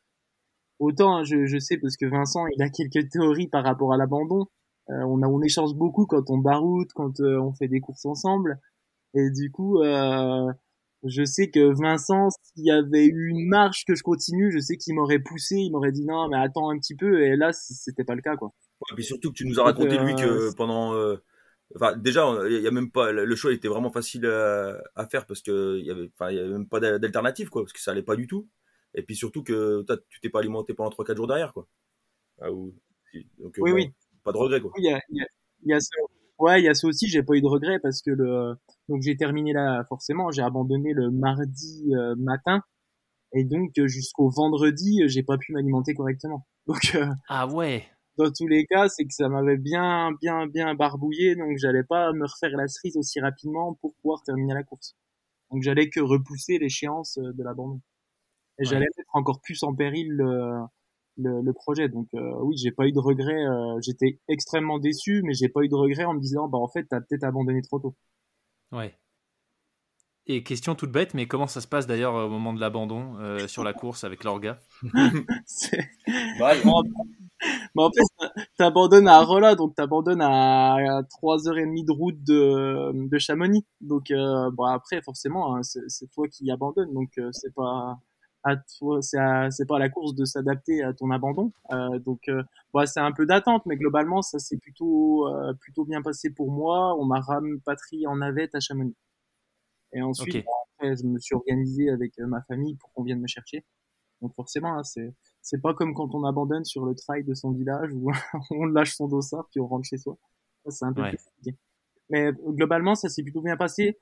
Autant hein, je, je sais parce que Vincent il a quelques théories par rapport à l'abandon. Euh, on, a, on échange beaucoup quand on baroute, quand euh, on fait des courses ensemble. Et du coup, euh, je sais que Vincent, s'il y avait eu une marche que je continue, je sais qu'il m'aurait poussé, il m'aurait dit non, mais attends un petit peu. Et là, c'était pas le cas, quoi. et puis surtout que tu nous as raconté lui que pendant, enfin déjà, il y a même pas, le choix était vraiment facile à, faire parce que il y avait, enfin, il y avait même pas d'alternative, quoi, parce que ça allait pas du tout. Et puis surtout que tu t'es pas alimenté pendant 3-4 jours derrière, quoi. Ah, donc, oui, oui pas de regret quoi. Il y a, il y a, ça. Ouais, il y a ça aussi. J'ai pas eu de regret parce que le donc j'ai terminé là forcément. J'ai abandonné le mardi euh, matin et donc euh, jusqu'au vendredi, euh, j'ai pas pu m'alimenter correctement. Donc ah ouais. Dans tous les cas, c'est que ça m'avait bien, bien, bien barbouillé, donc j'allais pas me refaire la cerise aussi rapidement pour pouvoir terminer la course. Donc j'allais que repousser l'échéance de l'abandon. Et j'allais mettre encore plus en péril le, le, le projet. Donc euh, oui, j'ai pas eu de regret. Euh, j'étais extrêmement déçu, mais j'ai pas eu de regret en me disant bah en fait t'as peut-être abandonné trop tôt. Ouais. Et question toute bête, mais comment ça se passe d'ailleurs au moment de l'abandon euh, sur la course avec l'orga? Bah, bah, en fait, t'abandonnes à Rolla, donc t'abandonnes à 3h30 de route de, de Chamonix. Donc, euh, bon, après, forcément, hein, c'est toi qui abandonnes, donc c'est pas c'est pas à la course de s'adapter à ton abandon. Euh, donc, euh, c'est un peu d'attente, mais globalement, ça s'est plutôt euh, plutôt bien passé pour moi. On m'a rapatrié en navette à Chamonix. Et ensuite, après, je me suis organisé avec euh, ma famille pour qu'on vienne me chercher. Donc forcément, hein, c'est c'est pas comme quand on abandonne sur le trail de son village où on lâche son dossard puis on rentre chez soi. C'est un peu plus compliqué. Mais globalement, ça s'est plutôt bien passé.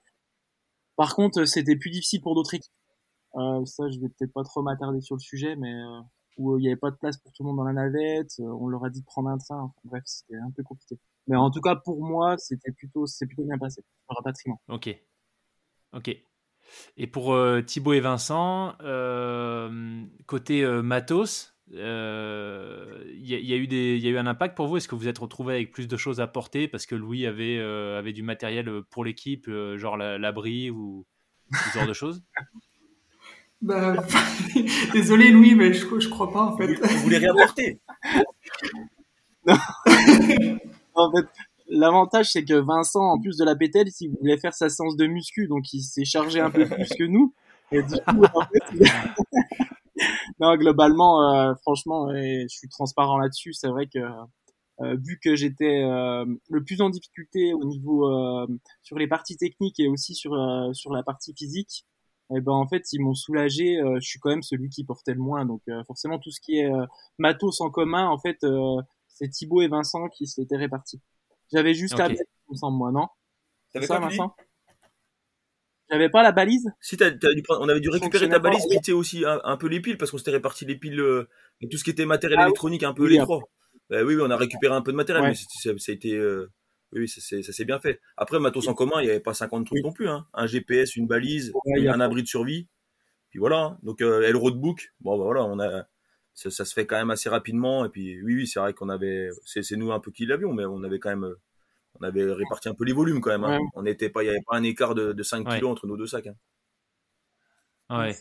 Par contre, c'était plus difficile pour d'autres équipes. Euh, ça, je vais peut-être pas trop m'attarder sur le sujet, mais euh, où il n'y avait pas de place pour tout le monde dans la navette, euh, on leur a dit de prendre un train. bref, c'était un peu compliqué. Mais en tout cas, pour moi, c'était plutôt, c'est plutôt bien passé, le rapatriement. Ok. Ok. Et pour Thibaut et Vincent, côté matos, il y, a eu des, y a eu un impact pour vous? Est-ce que vous êtes retrouvé avec plus de choses à porter parce que Louis avait, avait du matériel pour l'équipe, genre l'abri ou ce genre de choses? Bah, désolé Louis, mais je, je crois pas en fait. Vous voulez réapporter? Non. en fait, l'avantage c'est que Vincent, en plus de la pételle, il voulait faire sa séance de muscu, donc il s'est chargé un peu plus que nous. Et du coup, en fait, non, globalement, euh, franchement, je suis transparent là-dessus. C'est vrai que euh, vu que j'étais euh, le plus en difficulté au niveau sur les parties techniques et aussi sur sur la partie physique, et eh ben en fait ils m'ont soulagé. Euh, je suis quand même celui qui portait le moins, donc euh, forcément tout ce qui est euh, matos en commun, en fait, c'est Thibaut et Vincent qui s'étaient répartis. J'avais juste okay. la balise, me moi, non? T'avais ça, Vincent? J'avais pas la balise? Si, t'as, dû on avait dû récupérer ta balise, puis tu aussi un, peu les piles, parce qu'on s'était réparti les piles, et tout ce qui était matériel ah électronique, un peu les trois. oui, oui, on a récupéré un peu de matériel, mais ça, ça, a été oui, ça s'est bien fait. Après, matos en commun, il n'y avait pas 50 trucs non plus. Hein. Un GPS, une balise, un abri de survie. Puis voilà. Hein. Donc, euh, le roadbook, bon, bah, voilà, on a, ça, se fait quand même assez rapidement. Et puis, oui, oui, c'est vrai qu'on avait, c'est nous un peu qui l'avions, mais on avait quand même, on avait réparti un peu les volumes quand même. Hein. On n'était pas, il n'y avait pas un écart de, de 5 kilos entre nos deux sacs. Hein. Ouais.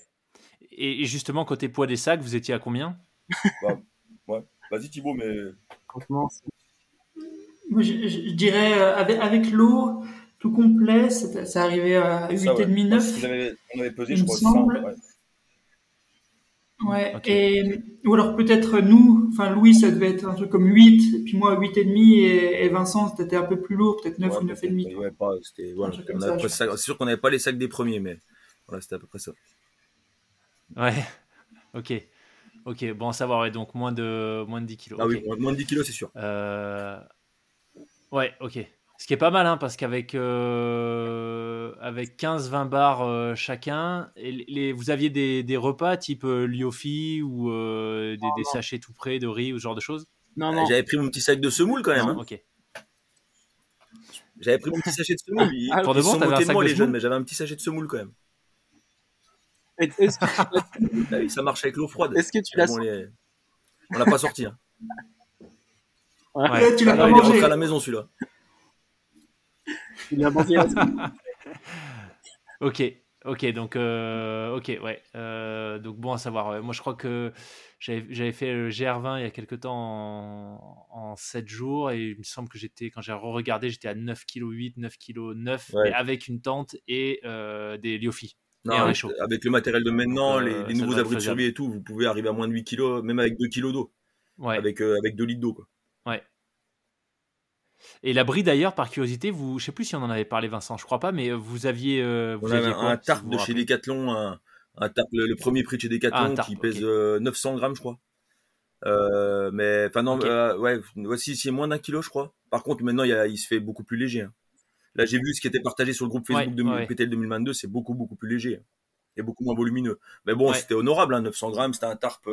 Et justement, côté poids des sacs, vous étiez à combien? Bah, Ouais. Vas-y Thibaut, mais. Moi, je, dirais euh, avec, avec l'eau tout complet, ça arrivait à 8,5 9. on avait pesé, je crois, semble. ouais. et, ou alors peut-être nous, enfin Louis, ça devait être un truc comme 8, et puis moi 8,5 et, et Vincent, c'était un peu plus lourd, peut-être 9 ou 9,5. Ouais, pas, c'était, voilà, c'est sûr qu'on n'avait pas les sacs des premiers, mais voilà, c'était à peu près ça. Ouais, ok. Ok, bon à savoir, donc moins de, moins de 10 kilos. Ah oui, moins de 10 kilos, c'est sûr. Euh, Ouais, ok. Ce qui est pas mal, hein, parce qu'avec euh, avec 15-20 bars euh, chacun, les, vous aviez des, repas type euh, Liofi ou des, sachets tout près de riz ou ce genre de choses? Non, non. J'avais pris mon petit sac de semoule quand même. Hein. Ok. J'avais pris mon petit sachet de semoule. Ah, pour de bon, t'avais un sac de les jeunes, mais j'avais un petit sachet de semoule quand même. Ah ça marche avec l'eau froide. Est-ce que tu l'as bon, On l'a pas sorti. Hein. Ouais. tu l'as pas mangé. Il est à la maison celui-là. Il a mangé. ok, ok, donc euh, ok, ouais. Euh, donc bon à savoir. Moi, je crois que j'avais fait le GR20 il y a quelques temps en, en 7 jours et il me semble que j'étais quand j'ai regardé j'étais à 9 kg 8 9 kg 9 avec une tente et euh, des Liofi avec le matériel de maintenant, les, les nouveaux abris de survie et tout, vous pouvez arriver à moins de 8 kg, même avec 2 kg d'eau. Ouais. Avec, avec 2 litres d'eau. Quoi. Ouais. Et l'abri d'ailleurs, par curiosité, vous, je sais plus si on en avait parlé, Vincent, je crois pas, mais vous aviez. Euh, vous on aviez un, tarp de chez Decathlon, un, un tarp, le, premier prix de chez Decathlon ah, qui pèse 900 euh, grammes, je crois. Euh, mais enfin non, euh, ouais, voici c'est moins d'un kilo, je crois. Par contre, maintenant, il, il, se fait beaucoup plus léger. Hein. Là, j'ai vu ce qui était partagé sur le groupe Facebook de PTL 2022, c'est beaucoup beaucoup plus léger hein. et beaucoup moins volumineux. Mais bon, c'était honorable, hein, 900 grammes, c'était un tarp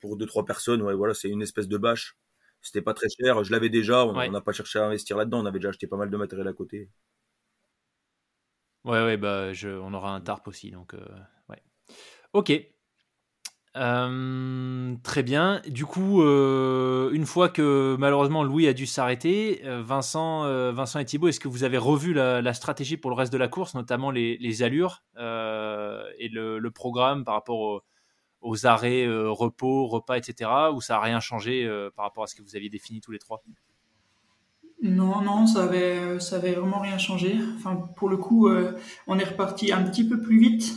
pour deux trois personnes. Ouais, voilà, c'est une espèce de bâche. C'était pas très cher. Je l'avais déjà. On n'a pas cherché à investir là-dedans. On avait déjà acheté pas mal de matériel à côté. Ouais, ouais, bah, je, on aura un tarp aussi. Donc, euh, ouais. Ok. Euh, très bien. Du coup, euh, une fois que malheureusement Louis a dû s'arrêter, Vincent, Vincent et Thibaut, est-ce que vous avez revu la, stratégie pour le reste de la course, notamment les, allures et le, le, programme par rapport au, aux arrêts, euh, repos, repas, etc. Ou ça n'a rien changé euh, par rapport à ce que vous aviez défini tous les trois? Non, non, ça avait, ça avait vraiment rien changé. Enfin, pour le coup, euh, on est reparti un petit peu plus vite,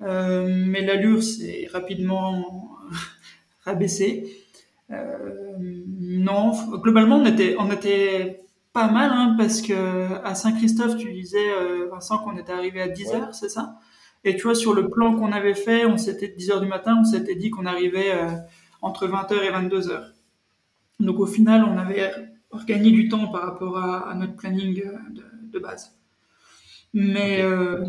mais l'allure s'est rapidement rabaissée. non, globalement, on était, on était pas mal, hein, parce que à Saint-Christophe, tu disais, Vincent, qu'on était arrivé à 10 heures, c'est ça? Et tu vois, sur le plan qu'on avait fait, on s'était 10 heures du matin, on s'était dit qu'on arrivait euh, entre 20h et 22h. Donc au final, on avait gagné du temps par rapport à, notre planning euh, de, base. Mais, euh,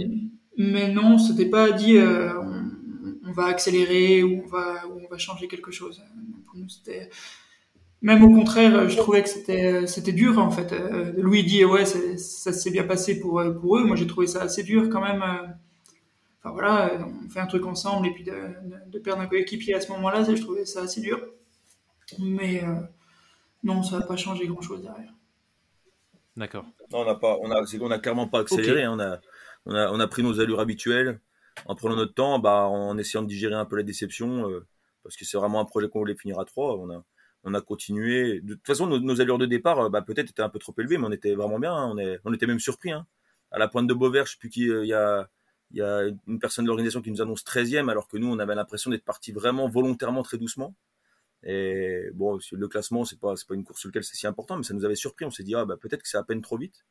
mais non, c'était pas dit on, va accélérer ou on va, ou on va changer quelque chose. même au contraire, je trouvais que c'était c'était dur en fait. Louis dit ouais, ça s'est bien passé pour pour eux. Moi, j'ai trouvé ça assez dur quand même enfin voilà, on fait un truc ensemble et puis de, perdre un coéquipier à ce moment-là, je trouvais ça assez dur. Mais euh, non, ça n'a pas changé grand-chose derrière. D'accord. Non, on n'a pas, on a, on a clairement pas accéléré. Hein. on, a, on, a, on a pris nos allures habituelles en prenant notre temps, bah, en essayant de digérer un peu la déception, euh, parce que c'est vraiment un projet qu'on voulait finir à trois. On a, on a continué. De toute façon, nos, allures de départ, euh, bah, peut-être étaient un peu trop élevées, mais on était vraiment bien. Hein. On, est, on était même surpris. Hein. À la pointe de Beauvert, je sais plus qui, il y a il y a une personne de l'organisation qui nous annonce 13e, alors que nous, on avait l'impression d'être parti vraiment volontairement très doucement. Et bon, le classement, c'est pas, pas une course sur laquelle c'est si important, mais ça nous avait surpris. On s'est dit, ah, bah, peut-être que c'est à peine trop vite.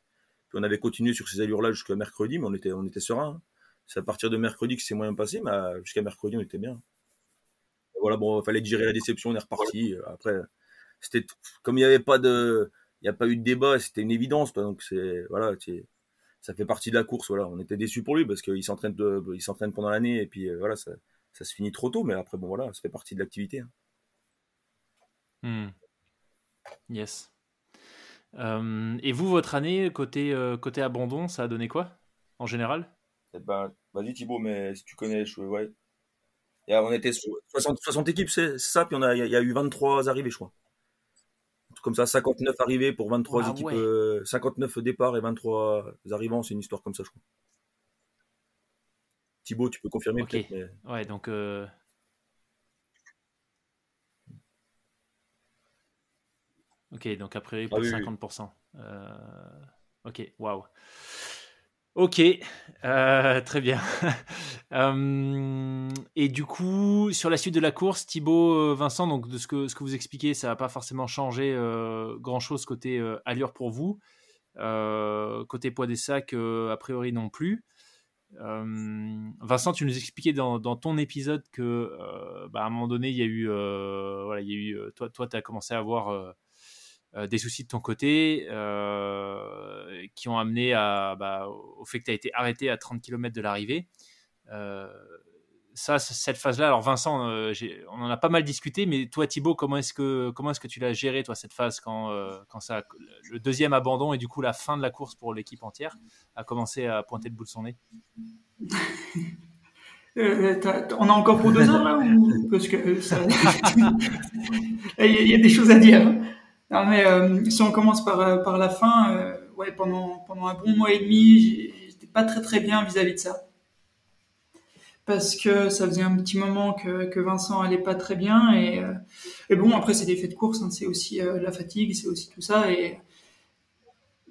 Puis on avait continué sur ces allures-là jusqu'à mercredi, mais on était, on était serein. Hein. C'est à partir de mercredi que c'est moyen passé, mais jusqu'à mercredi, on était bien. voilà, bon, il fallait digérer la déception, on est reparti. Après, c'était, comme il n'y avait pas de, il n'y a pas eu de débat, c'était une évidence, donc c'est, voilà, ça fait partie de la course. Voilà, on était déçus pour lui parce qu'il s'entraîne, il s'entraîne pendant l'année et puis euh, voilà, ça, ça, se finit trop tôt. Mais après, bon voilà, ça fait partie de l'activité. Hein. Hmm. Yes. Euh, et vous, votre année côté euh, côté abandon, ça a donné quoi en général? Eh ben, vas-y Thibaut, mais si tu connais, je, ouais. on était 60, 60 équipes, c'est ça, puis il y, y, a eu 23 arrivées, je crois comme ça, 59 arrivées pour 23 ah équipes, 59 euh, départs et 23 arrivants, c'est une histoire comme ça, je crois. Thibaut, tu peux confirmer Ok. Ouais, donc. Euh, ok, donc après, pour 50%. Ok, waouh. Ok, euh, très bien. Euh, et du coup, sur la suite de la course, Thibaut, euh, Vincent, donc de ce que, vous expliquez, ça n'a pas forcément changé grand-chose côté allure pour vous. côté poids des sacs, a priori non plus. Vincent, tu nous expliquais dans, ton épisode que bah, à un moment donné, il y a eu, voilà, il y a eu toi, toi, tu as commencé à avoir des soucis de ton côté qui ont amené à, bah, au fait que tu as été arrêté à 30 km de l'arrivée. Ça, cette phase-là, alors Vincent, euh, on en a pas mal discuté, mais toi Thibaut, comment est-ce que, comment est-ce que tu l'as géré, toi, cette phase, quand, euh, quand ça, le deuxième abandon et du coup la fin de la course pour l'équipe entière a commencé à pointer le bout de son nez? Euh, On a encore pour deux heures là Parce que il y, a des choses à dire. Non, mais si on commence par, par la fin, ouais, pendant, pendant un bon mois et demi, j'étais pas très très bien vis à -vis de ça. Parce que ça faisait un petit moment que, que Vincent allait pas très bien et, euh, et bon après c'est des faits de course, hein, c'est aussi euh, la fatigue, c'est aussi tout ça et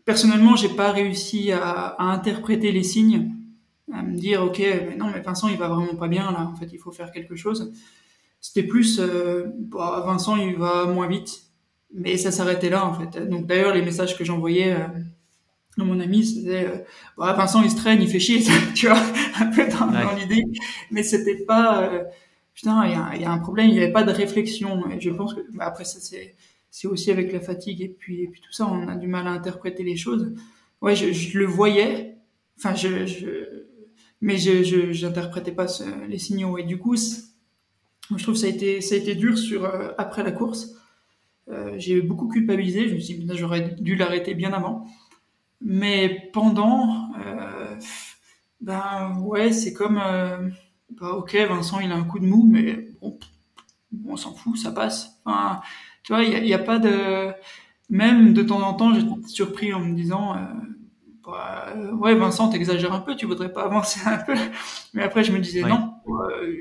personnellement j'ai pas réussi à, à, interpréter les signes, à me dire ok mais non mais Vincent il va vraiment pas bien là. En fait il faut faire quelque chose. C'était plus euh, bah, Vincent il va moins vite mais ça s'arrêtait là en fait. Donc d'ailleurs les messages que j'envoyais mon ami c'était euh, bah, Vincent il se traîne il fait chier tu vois un peu dans, l'idée mais c'était pas euh, putain il y a, y a, un problème il n'y avait pas de réflexion. Et je pense que bah, après ça c'est c'est aussi avec la fatigue et puis et puis tout ça on a du mal à interpréter les choses. Ouais je, je le voyais. Enfin je, je mais je j'interprétais pas les signaux. Et du coup je trouve ça a été ça a été dur sur euh, après la course. euh, j'ai beaucoup culpabilisé je me suis dit j'aurais dû l'arrêter bien avant mais pendant, euh, ben ouais, c'est comme, euh, bah, ok, Vincent il a un coup de mou, mais bon, on s'en fout, ça passe. Enfin, tu vois, il n'y a, a, pas de, même de temps en temps, j'étais surpris en me disant, euh, bah, ouais, Vincent, t'exagères un peu, tu voudrais pas avancer un peu. Mais après, je me disais non. Euh,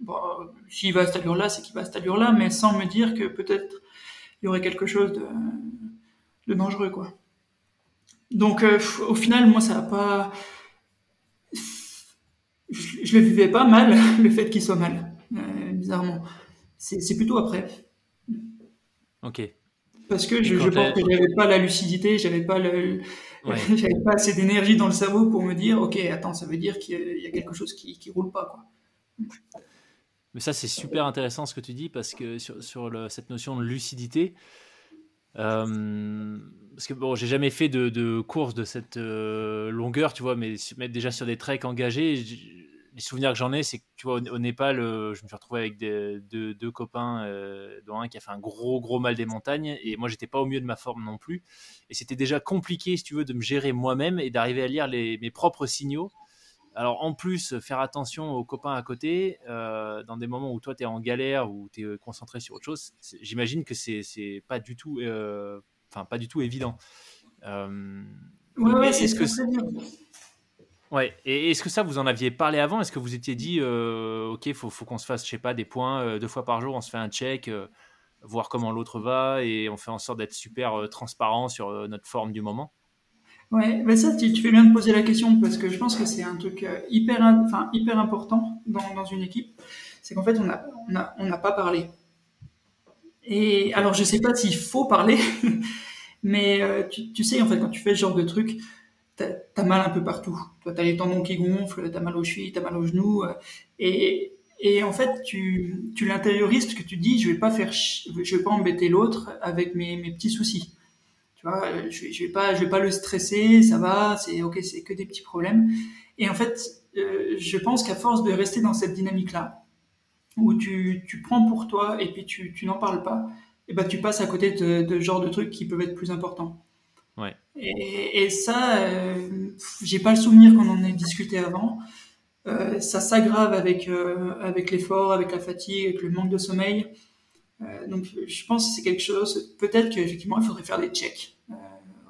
bah, s'il va à cette allure-là, c'est qu'il va à cette allure-là, mais sans me dire que peut-être il y aurait quelque chose de, de dangereux, quoi. Donc euh, au final, moi, ça n'a pas... Je, je, le vivais pas mal, le fait qu'il soit mal, euh, bizarrement. C'est plutôt après. Ok. Parce que je, je pense que j'avais pas la lucidité, j'avais pas le, j'avais pas assez d'énergie dans le cerveau pour me dire, ok, attends, ça veut dire qu'il y a quelque chose qui, qui roule pas, quoi. Mais ça, c'est super intéressant ce que tu dis parce que sur, cette notion de lucidité, euh, parce que bon, j'ai jamais fait de, course de cette euh, longueur, tu vois, mais mettre déjà sur des treks engagés, les souvenirs que j'en ai, c'est que tu vois, au, Népal, euh, je me suis retrouvé avec des, deux, copains, dont un qui a fait un gros, gros mal des montagnes, et moi, j'étais pas au mieux de ma forme non plus. Et c'était déjà compliqué, si tu veux, de me gérer moi-même et d'arriver à lire mes propres signaux alors en plus, faire attention aux copains à côté, euh, dans des moments où toi tu es en galère ou tu es euh, concentré sur autre chose, j'imagine que c'est pas du tout, euh, enfin pas du tout évident. Euh, ouais, c'est ce que Ouais, et est-ce que ça vous en aviez parlé avant? Est-ce que vous étiez dit, ok, faut, faut qu'on se fasse, je sais pas, des points deux fois par jour, on se fait un check, voir comment l'autre va et on fait en sorte d'être super transparent sur notre forme du moment? Ouais, bah ça, tu, fais bien de poser la question parce que je pense que c'est un truc euh, hyper, enfin, hyper important dans, dans une équipe. C'est qu'en fait, on n'a on a, on a pas parlé. Et alors, je sais pas s'il faut parler, mais euh, tu, tu, sais, en fait, quand tu fais ce genre de truc, t'as as mal un peu partout. Toi, t'as les tendons qui gonflent, t'as mal aux chevilles, t'as mal aux genoux, euh, et, et en fait, tu, tu l'intériorises parce que tu dis, je vais pas faire, je vais pas embêter l'autre avec mes, mes petits soucis. Tu vois, euh, je, je vais pas, je vais pas le stresser, ça va, c'est ok, c'est que des petits problèmes. Et en fait, euh, je pense qu'à force de rester dans cette dynamique-là, où tu, tu prends pour toi et puis tu, tu n'en parles pas, et ben tu passes à côté de, de genre de trucs qui peuvent être plus importants. Ouais. Et, et ça, euh, j'ai pas le souvenir qu'on en ait discuté avant. Euh, ça s'aggrave avec euh, avec l'effort, avec la fatigue, avec le manque de sommeil. Euh, donc je pense que c'est quelque chose, peut-être qu'effectivement il faudrait faire des checks. Euh,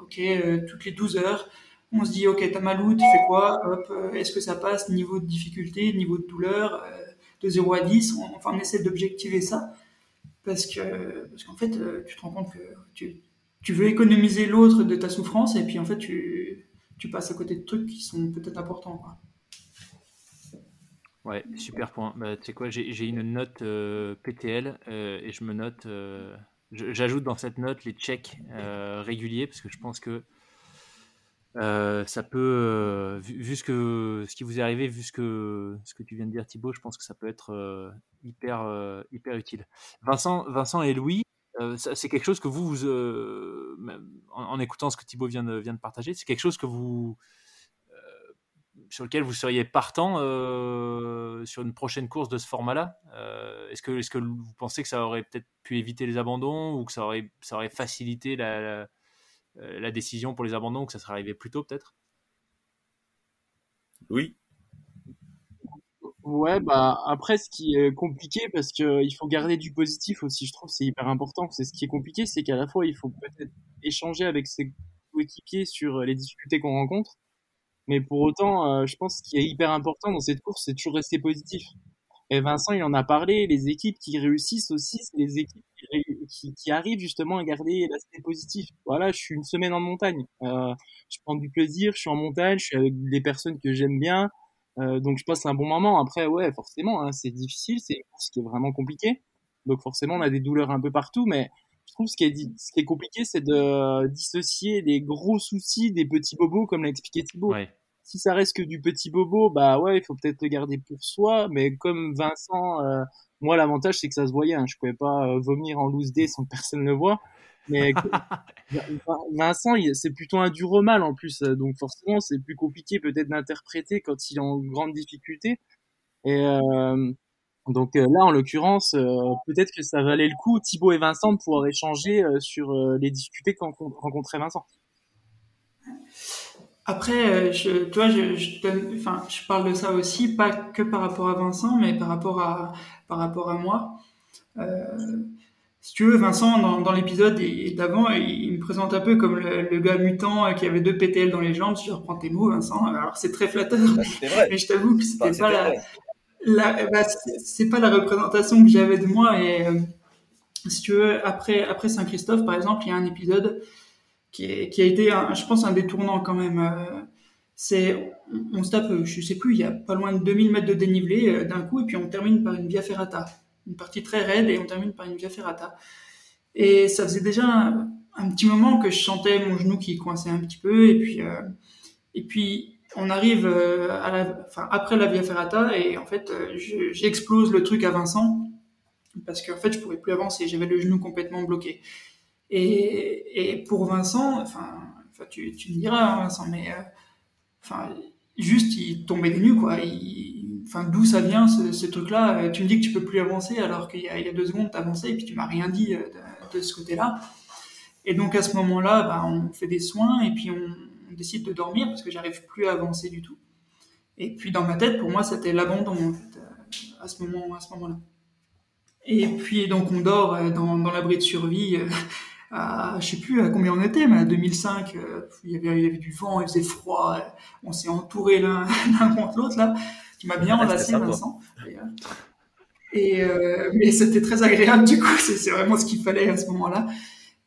ok, euh, toutes les 12 heures, on se dit ok t'as mal où, tu fais quoi, hop, est-ce que ça passe, niveau de difficulté, niveau de douleur, de 0 à 10, on, enfin on essaie d'objectiver ça, parce que parce qu'en fait tu te rends compte que tu, tu veux économiser l'autre de ta souffrance et puis en fait tu, tu passes à côté de trucs qui sont peut-être importants. Quoi. Ouais, super point. Bah, tu sais quoi, j'ai une note euh, PTL euh, et je me note, euh, j'ajoute dans cette note les checks réguliers parce que je pense que ça peut, vu, ce, que, ce qui vous est arrivé, vu ce que, ce que tu viens de dire Thibaut, je pense que ça peut être hyper, hyper utile. Vincent, Vincent et Louis, c'est quelque chose que vous, en, écoutant ce que Thibaut vient de, vient de partager, c'est quelque chose que vous, sur lequel vous seriez partant sur une prochaine course de ce format-là Est-ce que, est que vous pensez que ça aurait peut-être pu éviter les abandons ou que ça aurait, ça aurait facilité la, la, décision pour les abandons ou que ça serait arrivé plus tôt peut-être? Oui. Ouais, bah après, ce qui est compliqué, parce qu'il faut garder du positif aussi, je trouve, c'est hyper important. C'est ce qui est compliqué, c'est qu'à la fois, il faut peut-être échanger avec ses coéquipiers sur les difficultés qu'on rencontre, mais pour autant, euh, je pense qu'il est hyper important dans cette course, c'est toujours rester positif. Et Vincent, il en a parlé, les équipes qui réussissent aussi, c'est les équipes qui, qui, arrivent justement à garder l'aspect positif. Voilà, je suis une semaine en montagne, euh, je prends du plaisir, je suis en montagne, je suis avec des personnes que j'aime bien, euh, donc je passe un bon moment. Après, ouais, forcément, hein, c'est difficile, c'est course qui est vraiment compliquée. Donc forcément, on a des douleurs un peu partout, mais je trouve ce qui est, ce qui est compliqué, c'est de dissocier les gros soucis des petits bobos, comme l'a expliqué Thibaut. Si ça reste que du petit bobo, bah ouais, il faut peut-être le garder pour soi. Mais comme Vincent, euh, moi l'avantage c'est que ça se voyait. Hein. Je pouvais pas euh, vomir en loose day sans que personne le voit. Mais Vincent, c'est plutôt un dur mal en plus, donc forcément c'est plus compliqué peut-être d'interpréter quand il est en grande difficulté. Et euh, donc euh, là, en l'occurrence, euh, peut-être que ça valait le coup, Thibaut et Vincent, de pouvoir échanger sur les difficultés qu'ont rencontré Vincent. Après, je, tu vois, je, je, enfin, je parle de ça aussi, pas que par rapport à Vincent, mais par rapport à, par rapport à moi. Euh, si tu veux, Vincent, dans, dans l'épisode d'avant, il, me présente un peu comme le, gars mutant qui avait deux PTL dans les jambes. Si je reprends tes mots, Vincent, alors c'est très flatteur, bah, mais, je t'avoue que c'était pas la, la bah, c'est pas la représentation que j'avais de moi. Et euh, si tu veux, après, Saint-Christophe, par exemple, il y a un épisode qui, a été, je pense, un détournant quand même. Euh, on, se tape, je sais plus, il y a pas loin de 2000 mètres de dénivelé euh, d'un coup, et puis on termine par une via ferrata une partie très raide et on termine par une via ferrata. Et ça faisait déjà un, petit moment que je sentais mon genou qui coinçait un petit peu et puis on arrive euh, à la, enfin, après la via ferrata et en fait euh, j'explose le truc à Vincent parce qu'en fait je pouvais plus avancer, j'avais le genou complètement bloqué. Et, et pour Vincent, enfin, tu, me diras hein, Vincent, mais enfin juste il tombait des nues quoi. Enfin, d'où ça vient ce, truc-là? Euh, Tu me dis que tu peux plus avancer alors qu'il y, a deux secondes t'avançais et puis tu m'as rien dit euh, de, ce côté-là. Et donc à ce moment-là, bah, on fait des soins et puis on, décide de dormir parce que j'arrive plus à avancer du tout. Et puis dans ma tête, pour moi, c'était l'abandon en fait, euh, à ce moment, à ce moment-là. Et puis donc on dort dans, dans l'abri de survie. à, je sais plus à combien on était, mais à 2005, il, y avait, il y avait du vent, il faisait froid, on s'est entouré l'un contre l'autre là qui m'a bien enlacé, Vincent, Et euh, mais c'était très agréable du coup, c'est vraiment ce qu'il fallait à ce moment-là.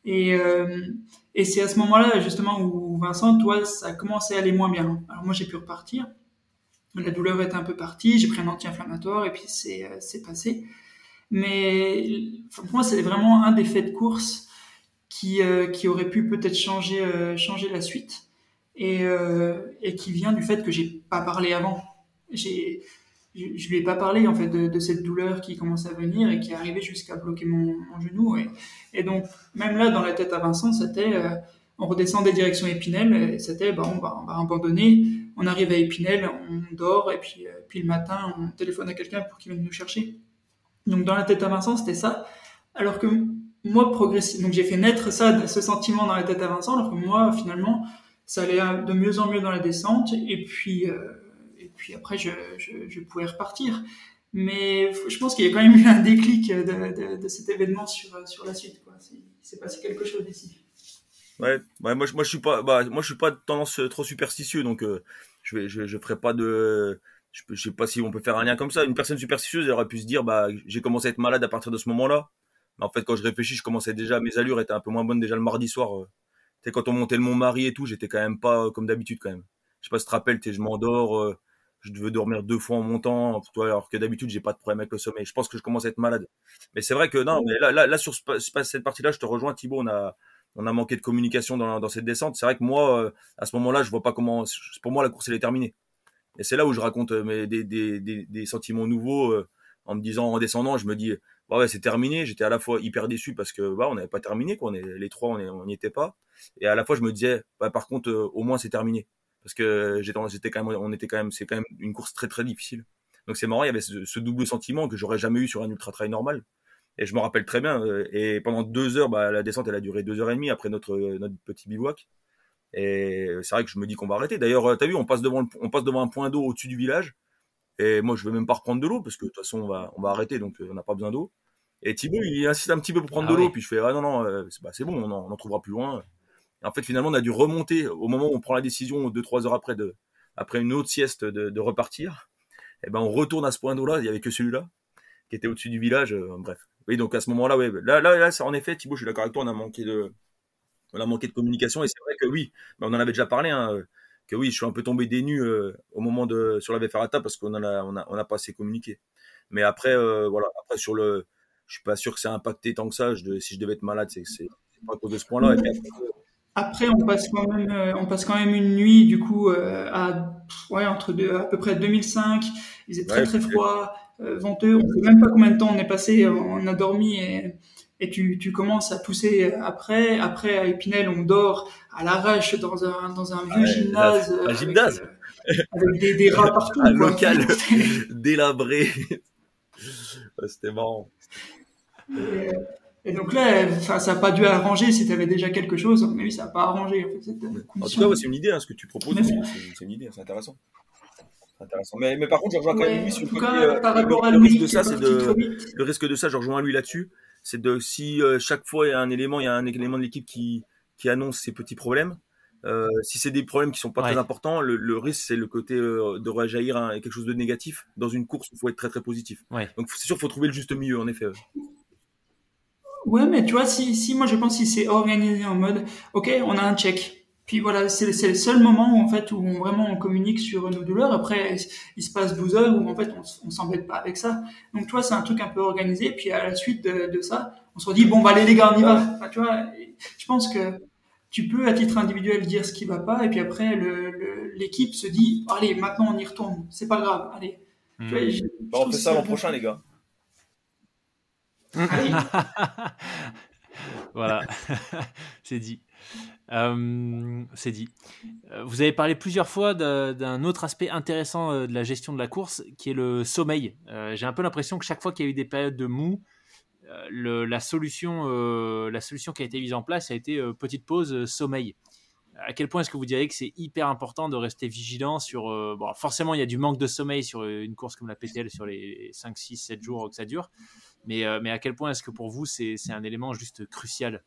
Et, euh, et c'est à ce moment-là justement où Vincent, toi, ça a commencé à aller moins bien. Alors moi, j'ai pu repartir. La douleur est un peu partie, j'ai pris un anti-inflammatoire et puis c'est euh, passé. Mais pour moi, c'est vraiment un des faits de course qui, euh, qui aurait pu peut-être changer, euh, changer la suite et, qui vient du fait que j'ai pas parlé avant je, je lui ai pas parlé en fait de, de, cette douleur qui commence à venir et qui est arrivée jusqu'à bloquer mon, mon genou. Et, donc même là, dans la tête à Vincent, c'était euh, on redescend des directions Épinel, c'était bah, on, va, on va abandonner. On arrive à Épinel, on dort et puis, euh, puis le matin, on téléphone à quelqu'un pour qu'il vienne nous chercher. Donc dans la tête à Vincent, c'était ça. Alors que moi, progressivement, donc j'ai fait naître ça, ce sentiment dans la tête à Vincent, alors que moi, finalement, ça allait de mieux en mieux dans la descente. Et puis, euh, puis après, je, pouvais repartir. Mais je pense qu'il y a quand même eu un déclic de, de, cet événement sur, sur la suite. Quoi. Il s'est passé quelque chose ici. Ouais, moi, je suis pas, bah, moi je suis pas de tendance trop superstitieux, donc euh, je vais, je, je ferai pas de, je, je, sais pas si on peut faire un lien comme ça. Une personne superstitieuse, elle aurait pu se dire, bah, j'ai commencé à être malade à partir de ce moment-là. Mais en fait, quand je réfléchis, je commençais déjà, mes allures étaient un peu moins bonnes déjà le mardi soir. Euh. Quand on montait le Mont Marie et tout, j'étais quand même pas comme d'habitude quand même. Je sais pas si tu te rappelles, je m'endors. Je devais dormir deux fois en montant, alors que d'habitude j'ai pas de problème avec le sommeil. Je pense que je commence à être malade. Mais c'est vrai que non, mais là, là, là sur cette partie-là, je te rejoins, Thibaut. On a, on a manqué de communication dans, dans cette descente. C'est vrai que moi, euh, à ce moment-là, je vois pas comment. Pour moi, la course elle est terminée. Et c'est là où je raconte euh, mes, des, des, des, des sentiments nouveaux euh, en me disant en descendant, je me dis bah ouais, c'est terminé. J'étais à la fois hyper déçu parce que bah, on n'avait pas terminé, quoi. On est, les trois, on n'y était pas. Et à la fois, je me disais, bah, par contre, euh, au moins c'est terminé. Parce que j'étais quand même, on était quand même, c'est quand même une course très très difficile. Donc c'est marrant, il y avait ce, double sentiment que j'aurais jamais eu sur un ultra trail normal. Et je me rappelle très bien. Euh, et pendant deux heures, bah, la descente, elle a duré deux heures et demie après notre, notre petit bivouac. Et c'est vrai que je me dis qu'on va arrêter. D'ailleurs, euh, tu as vu, on passe devant, on passe devant un point d'eau au-dessus du village. Et moi, je vais même pas reprendre de l'eau parce que de toute façon, on va, on va arrêter, donc on n'a pas besoin d'eau. Et Thibaut, il insiste un petit peu pour prendre ah de l'eau, puis je fais ah non non, euh, bah, c'est bon, on en, trouvera plus loin. Et en fait, finalement, on a dû remonter au moment où on prend la décision, deux trois heures après après une autre sieste de, repartir. Et ben, on retourne à ce point d'eau-là. Il y avait que celui-là qui était au-dessus du village. Euh, bref. Oui, donc à ce moment-là, ouais, là, là, là, en effet, Thibaut, je suis d'accord avec toi, on a manqué de, on a manqué de communication. Et c'est vrai que oui, on en avait déjà parlé. Hein, que oui, je suis un peu tombé des nues euh, au moment de sur la Ferrata parce qu'on a, on a, on pas assez communiqué. Mais après, voilà, après sur le, je suis pas sûr que ça a impacté tant que ça. Si je devais être malade, c'est pas à cause de ce point-là. On passe quand même, euh, on passe quand même une nuit du coup euh, à ouais entre deux, à peu près 2005. Il faisait très très froid, euh, venteux. On sait même pas combien de temps on est passé. On a dormi et, et tu, tu commences à pousser après. Après à Épinel, on dort à l'arrache dans un dans un vieux gymnase. Un gymnase. Avec, des, des, rats partout. Un local délabré. C'était marrant. Et, donc là, ça n'a pas dû arranger si tu avais déjà quelque chose, mais oui, ça n'a pas arrangé. En, fait, en tout cas, c'est une idée, hein, ce que tu proposes, c'est une idée, c'est intéressant. Intéressant. Mais, mais, par contre, je rejoins quand même lui sur le côté. Euh, par rapport le, à risque de ça, c'est de le risque de ça. Je rejoins lui là-dessus. C'est de si euh, chaque fois il y a un élément, il y a un élément de l'équipe qui qui annonce ces petits problèmes. Euh, si c'est des problèmes qui sont pas très importants, le, le risque c'est le côté euh, de rejaillir un, quelque chose de négatif. Dans une course, il faut être très très positif. Ouais. Donc c'est sûr, il faut trouver le juste milieu en effet. Ouais, mais tu vois, si, si moi je pense si c'est organisé en mode, ok, on a un check. Puis voilà, c'est le seul moment où en fait où on, vraiment on communique sur nos douleurs. Après, il se passe 12 heures où en fait on, on s'embête pas avec ça. Donc tu vois, c'est un truc un peu organisé. Puis à la suite de, de ça, on se dit bon, bah allez les gars, on y va. Enfin, tu vois, je pense que tu peux à titre individuel dire ce qui va pas et puis après l'équipe se dit allez maintenant on y retourne c'est pas grave allez hmm. on fait ça l'an prochain les gars voilà. C'est dit. Euh, c'est dit. Euh, vous avez parlé plusieurs fois d'un autre aspect intéressant euh, de la gestion de la course qui est le sommeil. J'ai un peu l'impression que chaque fois qu'il y a eu des périodes de mou la, solution, la solution qui a été mise en place a été petite pause sommeil. À quel point est-ce que vous diriez que c'est hyper important de rester vigilant sur. bon, forcément, il y a du manque de sommeil sur une course comme la PTL sur les 5, 6, 7 jours que ça dure. Mais, mais à quel point est-ce que pour vous, c'est un élément juste crucial?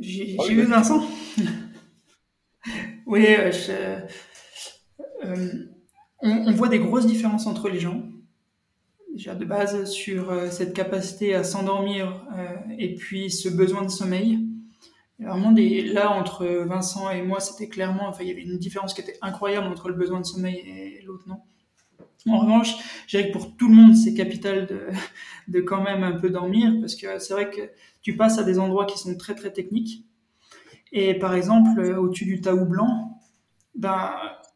J'ai eu Vincent Oui, on, on, voit des grosses différences entre les gens déjà de base sur euh, cette capacité à s'endormir euh, et puis ce besoin de sommeil. Vraiment, là, entre Vincent et moi, c'était clairement, enfin, il y avait une différence qui était incroyable entre le besoin de sommeil et l'autre, non? En revanche, je dirais que pour tout le monde, c'est capital de, quand même un peu dormir, parce que c'est vrai que tu passes à des endroits qui sont très très techniques. Et par exemple, au-dessus du Taou blanc, ben,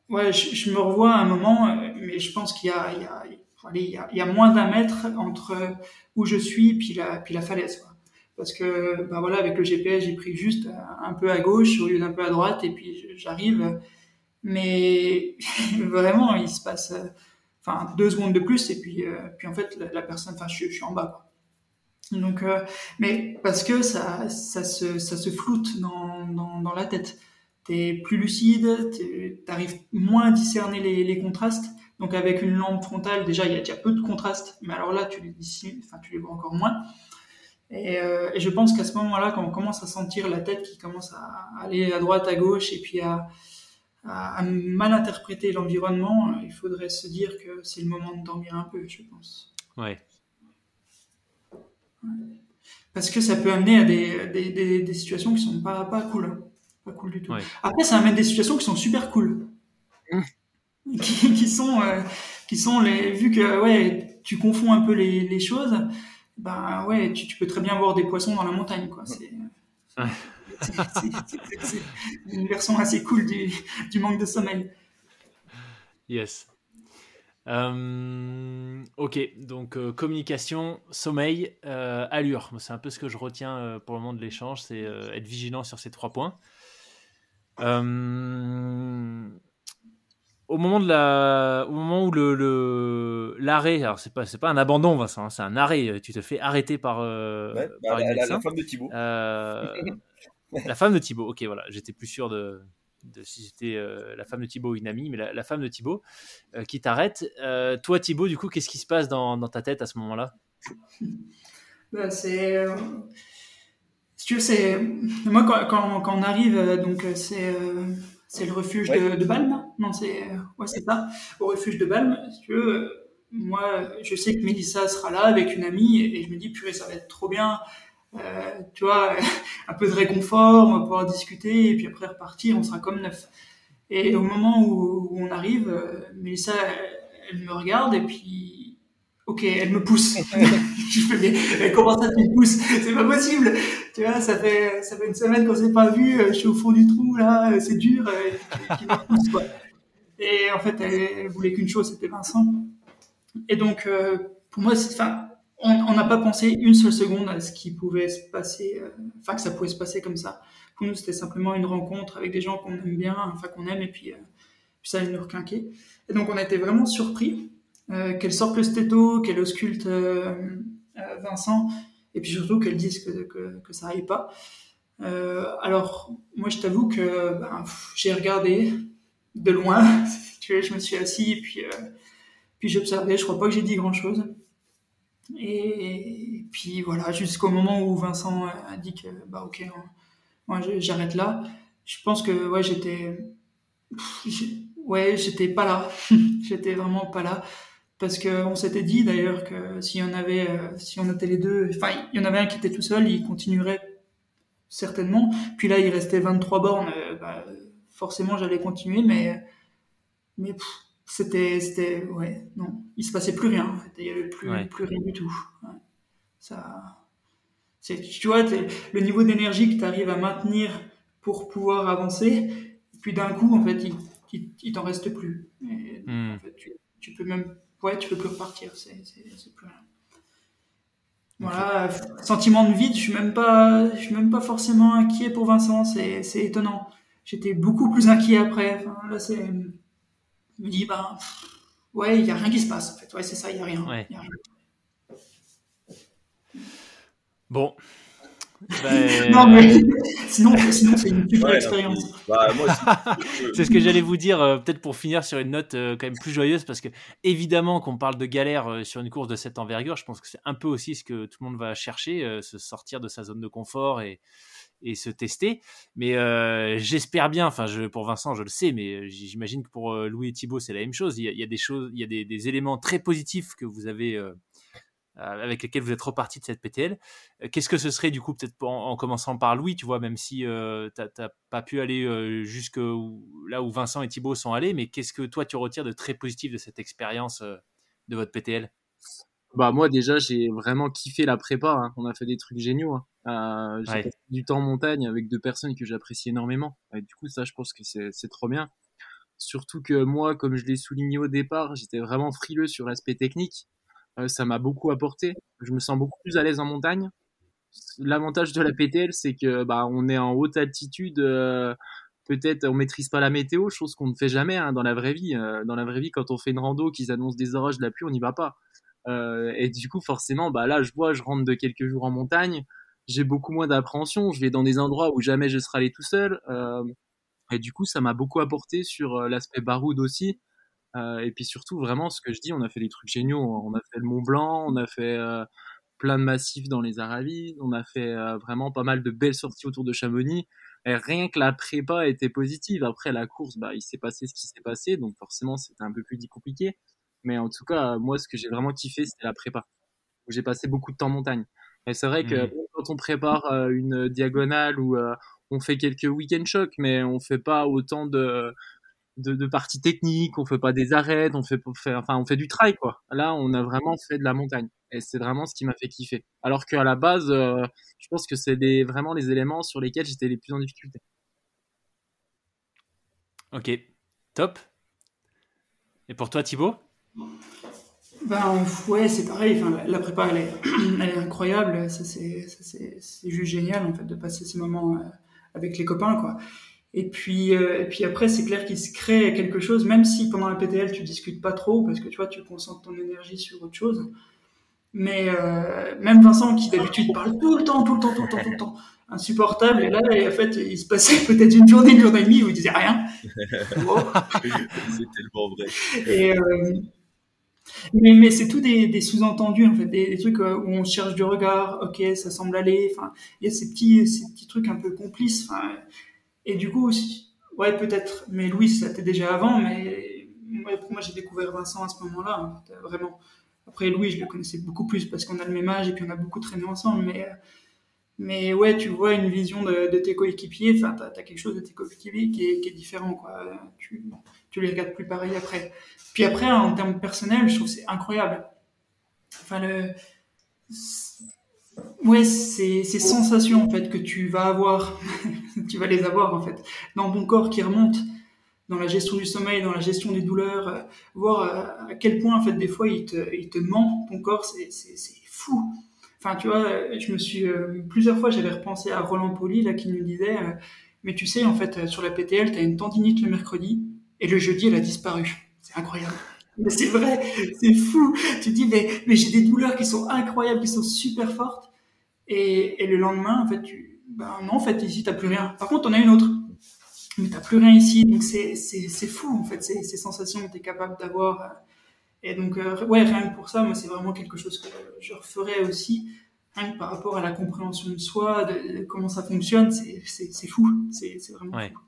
ouais, je, me revois à un moment, mais je pense qu'il y a, moins d'un mètre entre où je suis puis la, puis la falaise. Parce que ben voilà, avec le GPS, j'ai pris juste un peu à gauche au lieu d'un peu à droite et puis j'arrive. Mais vraiment, il se passe enfin deux secondes de plus et puis euh, puis en fait la, personne, enfin je, suis en bas. Donc, euh, mais parce que ça, ça se, ça se floute dans, dans, la tête. T'es plus lucide, t'arrives moins à discerner les, contrastes. Donc avec une lampe frontale, déjà il y a déjà peu de contraste, mais alors là tu les, enfin, tu les vois encore moins. Et, euh, et je pense qu'à ce moment-là, quand on commence à sentir la tête qui commence à aller à droite, à gauche, et puis à, à, mal interpréter l'environnement, il faudrait se dire que c'est le moment de dormir un peu, je pense. Ouais. Parce que ça peut amener à des, des, des, situations qui sont pas, pas cool. Hein. Pas cool du tout. Après, ça amène des situations qui sont super cool. Mmh. qui, qui sont euh, qui sont les vu que ouais tu confonds un peu les, les choses ben ouais tu, tu, peux très bien voir des poissons dans la montagne quoi c'est une version assez cool du, du manque de sommeil yes Euh, ok, donc euh, communication, sommeil, euh, allure. C'est un peu ce que je retiens pour le moment de l'échange, c'est être vigilant sur ces trois points. Au moment de la, au moment où le l'arrêt, alors c'est pas c'est pas un abandon, Vincent, hein, c'est un arrêt. Tu te fais arrêter par, bah, la, la, femme de Thibaut. la femme de Thibaut. Ok, voilà, j'étais plus sûr de de si c'était euh, la femme de Thibaut ou une amie, mais la, femme de Thibaut euh, qui t'arrête. Euh, toi, Thibaut, du coup, qu'est-ce qui se passe dans, ta tête à ce moment-là? Bah, C'est. si tu veux, c'est. Moi, quand, quand, on arrive, donc, c'est. C'est le refuge de, Balme, non c'est ouais c'est ça, au refuge de Balme. Si tu veux, moi je sais que Mélissa sera là avec une amie et je me dis purée ça va être trop bien euh, tu vois, un peu de réconfort, on va pouvoir discuter et puis après repartir, on sera comme neuf. Et au moment où, on arrive, euh, Mélissa, elle, me regarde et puis, ok, elle me pousse. je fais, mais, comment ça tu me pousses? C'est pas possible. Tu vois, ça fait, ça fait une semaine qu'on s'est pas vu, euh, je suis au fond du trou là, c'est dur, et, qui me pousse quoi. Et en fait, elle, voulait qu'une chose, c'était Vincent. Et donc, pour moi, enfin, on n'a pas pensé une seule seconde à ce qui pouvait se passer, euh, enfin que ça pouvait se passer comme ça. Pour nous, c'était simplement une rencontre avec des gens qu'on aime bien, enfin qu'on aime, et puis, euh, puis ça allait nous requinquer. Et donc on a été vraiment surpris euh, qu'elle sorte le stéto, qu'elle ausculte Vincent, et puis surtout qu'elle dise que, ça aille pas. alors moi, je t'avoue que ben, j'ai regardé de loin, je me suis assis, et puis, puis j'observais, je crois pas que j'ai dit grand-chose. Et puis voilà, jusqu'au moment où Vincent a dit que bah ok, hein, j'arrête là. Je pense que ouais j'étais, ouais j'étais pas là, j'étais vraiment pas là parce que on s'était dit d'ailleurs que si on avait, euh, si on était les deux, enfin il y en avait un qui était tout seul, il continuerait certainement. Puis là il restait 23 bornes, euh, bah, forcément j'allais continuer, mais mais c'était, c'était, ouais, non, il se passait plus rien. En fait. Il y avait plus, plus rien du tout. Ça, c'est, tu vois, le niveau d'énergie que tu arrives à maintenir pour pouvoir avancer, puis d'un coup, en fait, il, il, t'en reste plus. Hmm. en fait, tu, peux même, ouais, tu peux plus repartir. C'est, plus rien. Voilà, sentiment de vide, je suis même pas, je suis même pas forcément inquiet pour Vincent, c'est, étonnant. J'étais beaucoup plus inquiet après. Enfin, là, c'est, me dis, ben, ouais, il n'y a rien qui se passe, en fait. Ouais, c'est ça, il n'y a, rien. Bon. Ben, non, mais sinon, sinon c'est une super expérience. Bah, c'est ce que j'allais vous dire, euh, peut-être pour finir sur une note euh, quand même plus joyeuse, parce que évidemment qu'on parle de galère euh, sur une course de cette envergure, je pense que c'est un peu aussi ce que tout le monde va chercher, se sortir de sa zone de confort et, et se tester. Mais euh, j'espère bien, enfin je, pour Vincent je le sais, mais euh, j'imagine que pour euh, Louis et Thibaut c'est la même chose. Il y, a, des choses, il y a des, éléments très positifs que vous avez avec lesquels vous êtes reparti de cette PTL. Qu'est-ce que ce serait du coup peut-être en, commençant par Louis, tu vois, même si tu n'as pas pu aller jusque là où Vincent et Thibaut sont allés, mais qu'est-ce que toi tu retires de très positif de cette expérience de votre PTL bah moi déjà j'ai vraiment kiffé la prépa. Hein. On a fait des trucs géniaux. Hein. Euh, j'ai passé du temps en montagne avec deux personnes que j'apprécie énormément. Et du coup ça je pense que c'est trop bien. Surtout que moi, comme je l'ai souligné au départ, j'étais vraiment frileux sur l'aspect technique. Euh, ça m'a beaucoup apporté. Je me sens beaucoup plus à l'aise en montagne. L'avantage de la PTL, c'est que bah on est en haute altitude. Euh, peut-être on maîtrise pas la météo, chose qu'on ne fait jamais hein, dans la vraie vie. Euh, dans la vraie vie, quand on fait une rando, qu'ils annoncent des orages, de la pluie, on n'y va pas. Et du coup, forcément, bah là, je vois, je rentre de quelques jours en montagne, j'ai beaucoup moins d'appréhension. Je vais dans des endroits où jamais je serai allé tout seul. Et du coup, ça m'a beaucoup apporté sur l'aspect baroud aussi. Euh, et puis surtout, vraiment, ce que je dis, on a fait des trucs géniaux. On a fait le Mont Blanc, on a fait euh, plein de massifs dans les Aravis, on a fait vraiment pas mal de belles sorties autour de Chamonix. Et rien que la prépa était positive. Après la course, bah, il s'est passé ce qui s'est passé, donc forcément, c'était un peu plus compliqué. Mais en tout cas, moi, ce que j'ai vraiment kiffé, c'était la prépa. J'ai passé beaucoup de temps en montagne. Et c'est vrai que mmh. quand on prépare euh, une diagonale ou euh, on fait quelques week-end chocs, mais on fait pas autant de, de, de, parties techniques, on fait pas des arrêts, on fait, enfin, on fait du trail, quoi. Là, on a vraiment fait de la montagne. Et c'est vraiment ce qui m'a fait kiffer. Alors qu'à la base, euh, je pense que c'est vraiment les éléments sur lesquels j'étais les plus en difficulté. Ok, top. Et pour toi, Thibaut? Ben, ouais, c'est pareil. Enfin, la, prépa, elle est, elle est incroyable. Ça, c'est, c'est, juste génial, en fait, de passer ces moments euh, avec les copains, quoi. Et puis, euh, et puis après, c'est clair qu'il se crée quelque chose, même si pendant la PTL, tu discutes pas trop, parce que tu vois, tu concentres ton énergie sur autre chose. Mais euh, même Vincent, qui d'habitude parle tout le temps, tout le temps, tout le temps, tout le temps, insupportable, et là, en fait, il se passait peut-être une journée, une journée et demie où il disait rien. c'est tellement vrai. Et, euh, mais, mais c'est tout des, des sous-entendus, en fait, des, des, trucs où on cherche du regard, ok, ça semble aller, enfin, il y a ces petits, ces petits trucs un peu complices, enfin, et du coup, ouais, peut-être, mais Louis, ça était déjà avant, mais pour moi, j'ai découvert Vincent à ce moment-là, vraiment. Après, Louis, je le connaissais beaucoup plus parce qu'on a le même âge et puis on a beaucoup traîné ensemble, mais, mais ouais, tu vois une vision de, tes coéquipiers, enfin, t'as as quelque chose de tes coéquipiers qui est, qui est différent, quoi. Tu, tu les regardes plus pareil après. Puis après, en termes personnels, je trouve c'est incroyable. Enfin, le, ouais, ces, ces sensations, en fait, que tu vas avoir, tu vas les avoir, en fait, dans ton corps qui remonte, dans la gestion du sommeil, dans la gestion des douleurs, euh, voir euh, à quel point, en fait, des fois, il te, il te ment, ton corps, c'est, fou. Enfin, tu vois, je me suis, euh, plusieurs fois, j'avais repensé à Roland Poli, là, qui nous disait, mais tu sais, en fait, sur la PTL, tu as une tendinite le mercredi, et le jeudi, elle a disparu. C'est incroyable. Mais c'est vrai, c'est fou. Tu dis, mais, mais j'ai des douleurs qui sont incroyables, qui sont super fortes. Et, et le lendemain, en fait, tu, ben non, en fait, ici, t'as plus rien. Par contre, on a une autre. Mais t'as plus rien ici. Donc, c'est, c'est, c'est fou, en fait, ces, ces sensations que t'es capable d'avoir. Et donc, euh, ouais, rien que pour ça, moi, c'est vraiment quelque chose que je referais aussi. Rien que par rapport à la compréhension de soi, de, comment ça fonctionne, c'est, c'est, c'est fou. C'est, c'est vraiment fou.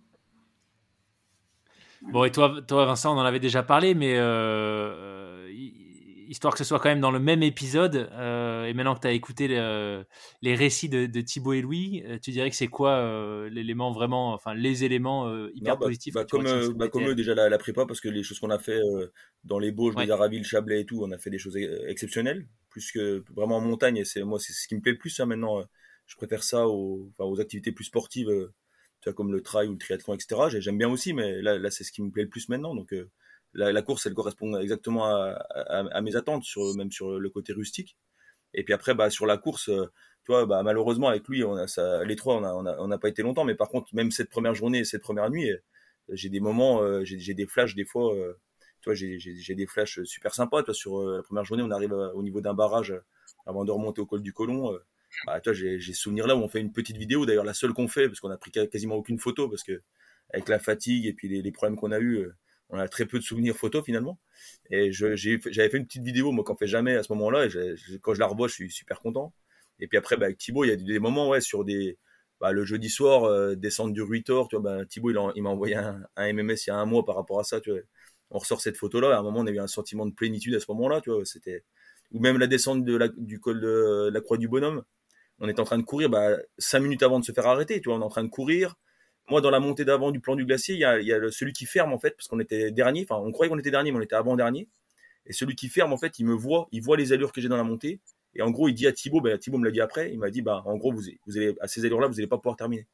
Bon, et toi, toi, Vincent, on en avait déjà parlé, mais euh, histoire que ce soit quand même dans le même épisode, euh, et maintenant que tu as écouté les, récits de, Thibaut et Louis, euh, tu dirais que c'est quoi l'élément vraiment, enfin les éléments hyper bah, positifs bah, Comme, bah, comme eux, déjà la, prépa, parce que les choses qu'on a fait dans les Bauges, les Aravilles, Chablais et tout, on a fait des choses exceptionnelles, plus que vraiment en montagne, et c'est moi, c'est ce qui me plaît le plus, ça, maintenant. je préfère ça aux, aux activités plus sportives comme le trail ou le triathlon, etc. J'aime bien aussi, mais là, là c'est ce qui me plaît le plus maintenant. Donc, euh, la, course, elle correspond exactement à, mes attentes, sur, même sur le côté rustique. Et puis après, bah, sur la course, euh, tu vois, bah, malheureusement, avec lui, on a ça, les trois, on n'a on a, pas été longtemps. Mais par contre, même cette première journée, cette première nuit, euh, j'ai des moments, j'ai des flashs des fois. tu vois, j'ai des flashs super sympas. Toi, sur la première journée, on arrive au niveau d'un barrage avant de remonter au col du Colon bah, toi, j'ai souvenir là où on fait une petite vidéo, d'ailleurs la seule qu'on fait, parce qu'on a pris quasiment aucune photo, parce que avec la fatigue et puis les, problèmes qu'on a eu, euh, on a très peu de souvenirs photos finalement. Et j'avais fait une petite vidéo, moi, qu'on fait jamais à ce moment-là, quand je la revois, je suis super content. Et puis après, bah, avec Thibaut, il y a des moments, ouais, sur des, bah, le jeudi soir, euh, descendre du Ruitor, tu vois, bah, Thibaut, il, m'a envoyé un, MMS il y a un mois par rapport à ça, tu vois. On ressort cette photo-là, à un moment, on a eu un sentiment de plénitude à ce moment-là, tu vois, c'était, ou même la descente de la, du col de la Croix du Bonhomme, on est en train de courir bah, cinq minutes avant de se faire arrêter. Tu vois, on est en train de courir. Moi, dans la montée d'avant du plan du glacier, il y a, celui qui ferme en fait, parce qu'on était dernier. Enfin, on croyait qu'on était dernier, mais on était avant dernier. Et celui qui ferme en fait, il me voit, il voit les allures que j'ai dans la montée. Et en gros, il dit à Thibaut, bah, Thibaut me l'a dit après, il m'a dit, bah, en gros, vous, vous allez, à ces allures-là, vous n'allez pas pouvoir terminer.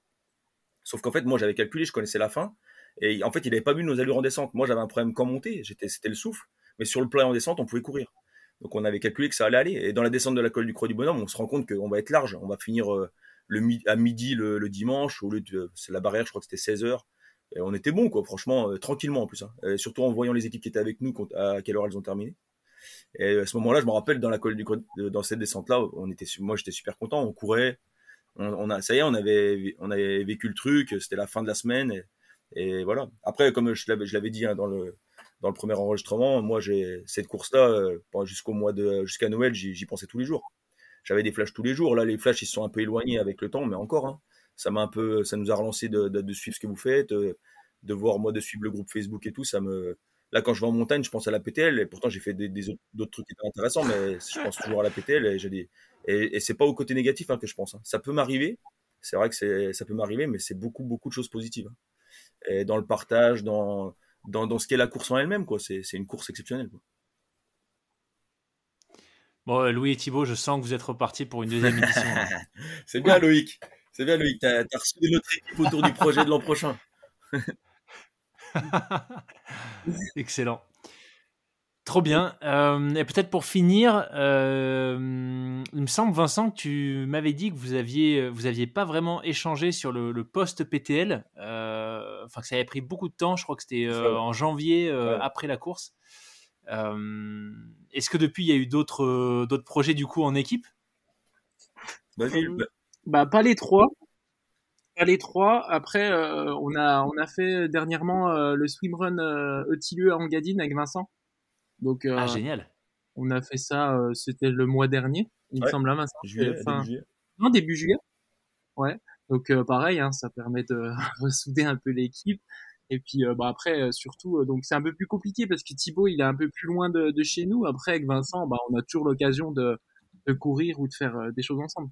Sauf qu'en fait, moi, j'avais calculé, je connaissais la fin. Et en fait, il n'avait pas vu nos allures en descente. Moi, j'avais un problème qu'en montée, c'était le souffle. Mais sur le plat en descente, on pouvait courir. Donc on avait calculé que ça allait aller. Et dans la descente de la colle du Croix du Bonhomme, on se rend compte qu'on va être large. On va finir euh, le, à midi le, dimanche, au lieu de la barrière, je crois que c'était 16 heures. Et on était bon, quoi, franchement, euh, tranquillement en plus. Hein. surtout en voyant les équipes qui étaient avec nous, à quelle heure elles ont terminé. Et à ce moment-là, je me rappelle dans la colle dans cette descente-là, on était, moi j'étais super content, on courait, on, ça y est, on avait, on avait vécu le truc, c'était la fin de la semaine, et, voilà. Après, comme je l'avais dit hein, dans le, dans le premier enregistrement, moi, j'ai cette course-là, euh, jusqu'au mois de, jusqu'à Noël, j'y pensais tous les jours. J'avais des flashs tous les jours. Là, les flashs, ils se sont un peu éloignés avec le temps, mais encore, hein, ça m'a un peu, ça nous a relancé de, suivre ce que vous faites, euh, de voir moi de suivre le groupe Facebook et tout. Ça me, là, quand je vais en montagne, je pense à la PTL. Et pourtant, j'ai fait des, d'autres trucs qui intéressants, mais je pense toujours à la PTL. Et j'ai des, c'est pas au côté négatif hein, que je pense. Hein. Ça peut m'arriver. C'est vrai que ça peut m'arriver, mais c'est beaucoup, beaucoup de choses positives. Dans le partage, dans dans, ce qu'est la course en elle-même. quoi. C'est une course exceptionnelle. Bon, euh, Louis et Thibault, je sens que vous êtes repartis pour une deuxième édition. c'est bien, Loïc. C'est bien, Loïc. Tu as, reçu notre équipe autour du projet de l'an prochain. Excellent. Trop bien. Euh, et peut-être pour finir, euh, il me semble, Vincent, que tu m'avais dit que vous aviez, vous aviez pas vraiment échangé sur le, le post PTL. Euh, enfin, que ça avait pris beaucoup de temps. Je crois que c'était en janvier après la course. Est-ce que depuis, il y a eu d'autres, d'autres projets du coup en équipe? Bah, bah, pas les trois. Pas les trois. Après, on a, on a fait dernièrement le swimrun euh, Eutileux à Angadine avec Vincent. Donc, ah, euh, génial. On a fait ça, euh, c'était le mois dernier, il me semble, hein, juillet, fin... début juillet. Non, début juillet. Ouais. Donc, euh, pareil, hein, ça permet de ressouder un peu l'équipe. Et puis bah après surtout donc c'est un peu plus compliqué parce que Thibaut il est un peu plus loin de, de chez nous. Après avec Vincent bah on a toujours l'occasion de, de courir ou de faire des choses ensemble.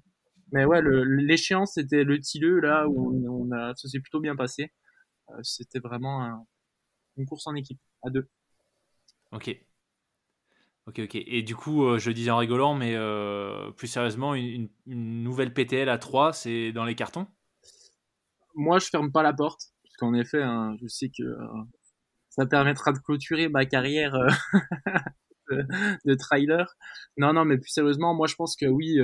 Mais ouais l'échéance c'était le Tilleux là où on, a ça s'est plutôt bien passé. c'était vraiment un, une course en équipe à deux. Ok. Ok, ok. Et du coup, euh, je disais en rigolant, mais euh, plus sérieusement, une, nouvelle PTL à 3, c'est dans les cartons? Moi, je ferme pas la porte, puisqu'en effet, hein, je sais que euh, ça permettra de clôturer ma carrière de, trailer. Non, non, mais plus sérieusement, moi, je pense que oui,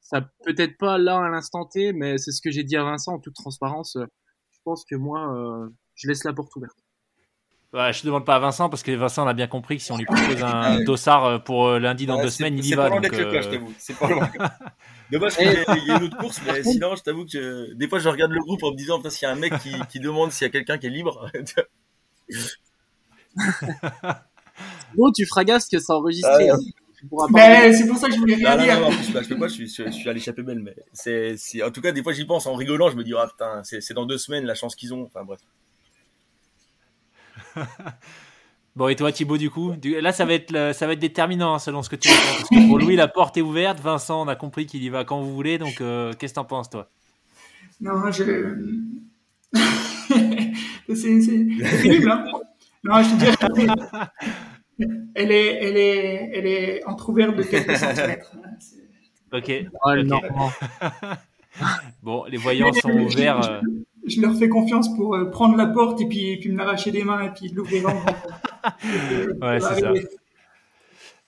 ça peut-être pas là à l'instant T, mais c'est ce que j'ai dit à Vincent en toute transparence. je pense que moi, je laisse la porte ouverte. Ouais, je demande pas à Vincent parce que Vincent a bien compris que si on lui propose un dossard euh, pour euh, lundi dans deux semaines, il y va. C'est pas loin d'être le cas, je t'avoue. C'est pas loin. Dommage qu'il y, ait une autre course, mais sinon, je t'avoue que des fois, je regarde le groupe en me disant, s'il y a un mec qui, qui demande s'il y a quelqu'un qui est libre. bon, tu fragasses que ça enregistré. Euh... Mais c'est pour ça que je voulais rien non, dire. Non, non, non, bah, je peux pas, je suis, je, suis à l'échappée belle, mais c'est, en tout cas, des fois, j'y pense en rigolant, je me dis, ah putain, c'est dans deux semaines la chance qu'ils ont. Enfin, bref. bon, et toi, Thibaut, du coup Là, ça va être, ça va être déterminant hein, selon ce que tu penses. Parce que pour Louis, la porte est ouverte. Vincent, on a compris qu'il y va quand vous voulez. Donc, euh, qu'est-ce que t'en penses, toi? Non, je. c'est terrible, hein Non, je te dirais. Elle est, elle est, elle est entrouverte de quelques centimètres. Ok. bon, les voyants sont ouverts. Je leur fais confiance pour euh, prendre la porte et puis, puis me l'arracher des mains et puis l'ouvrir en ouais, c'est ça.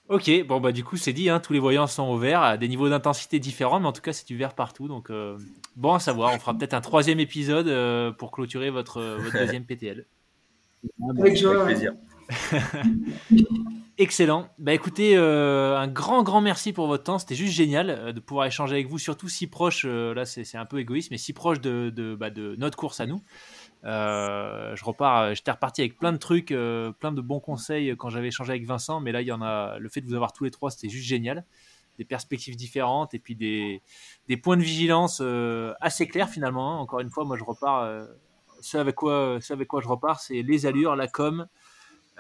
Ok, bon bah du coup c'est dit, hein, tous les voyants sont ouverts à des niveaux d'intensité différents, mais en tout cas c'est du vert partout, donc euh, bon à savoir. On fera peut-être un troisième épisode euh, pour clôturer votre, votre deuxième PTL. Avec, Avec plaisir. Excellent. Bah écoutez, euh, un grand grand merci pour votre temps. C'était juste génial euh, de pouvoir échanger avec vous, surtout si proche. Euh, là, c'est un peu égoïste, mais si proche de, bah, notre course à nous. je repars. J'étais reparti avec plein de trucs, plein de bons conseils quand j'avais échangé avec Vincent. Mais là, il y en a. Le fait de vous avoir tous les trois, c'était juste génial. Des perspectives différentes et puis des, points de vigilance assez clairs finalement. Hein. Encore une fois, moi, je repars. ce avec quoi, ce avec quoi je repars, c'est les allures, la com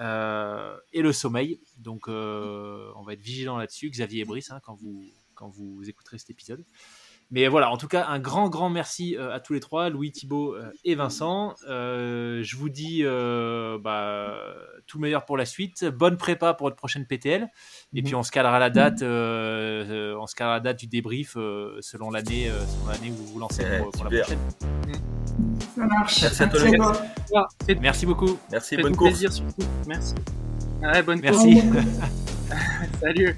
et le sommeil. Donc, euh, on va être vigilant là-dessus. Xavier et Brice, hein, quand, vous, quand vous écouterez cet épisode. Mais voilà, en tout cas, un grand, grand merci euh, à tous les trois, Louis, Thibault et Vincent. je vous dis bah, tout meilleur pour la suite. Bonne prépa pour votre prochaine PTL. Et puis, on se calera la date, on se calera la date du débrief selon l'année l'année où vous vous lancez pour, la prochaine. Ça marche. Merci à toi. Merci beaucoup. Merci, bonne course. plaisir surtout. Merci. Ouais, bonne Merci. Salut.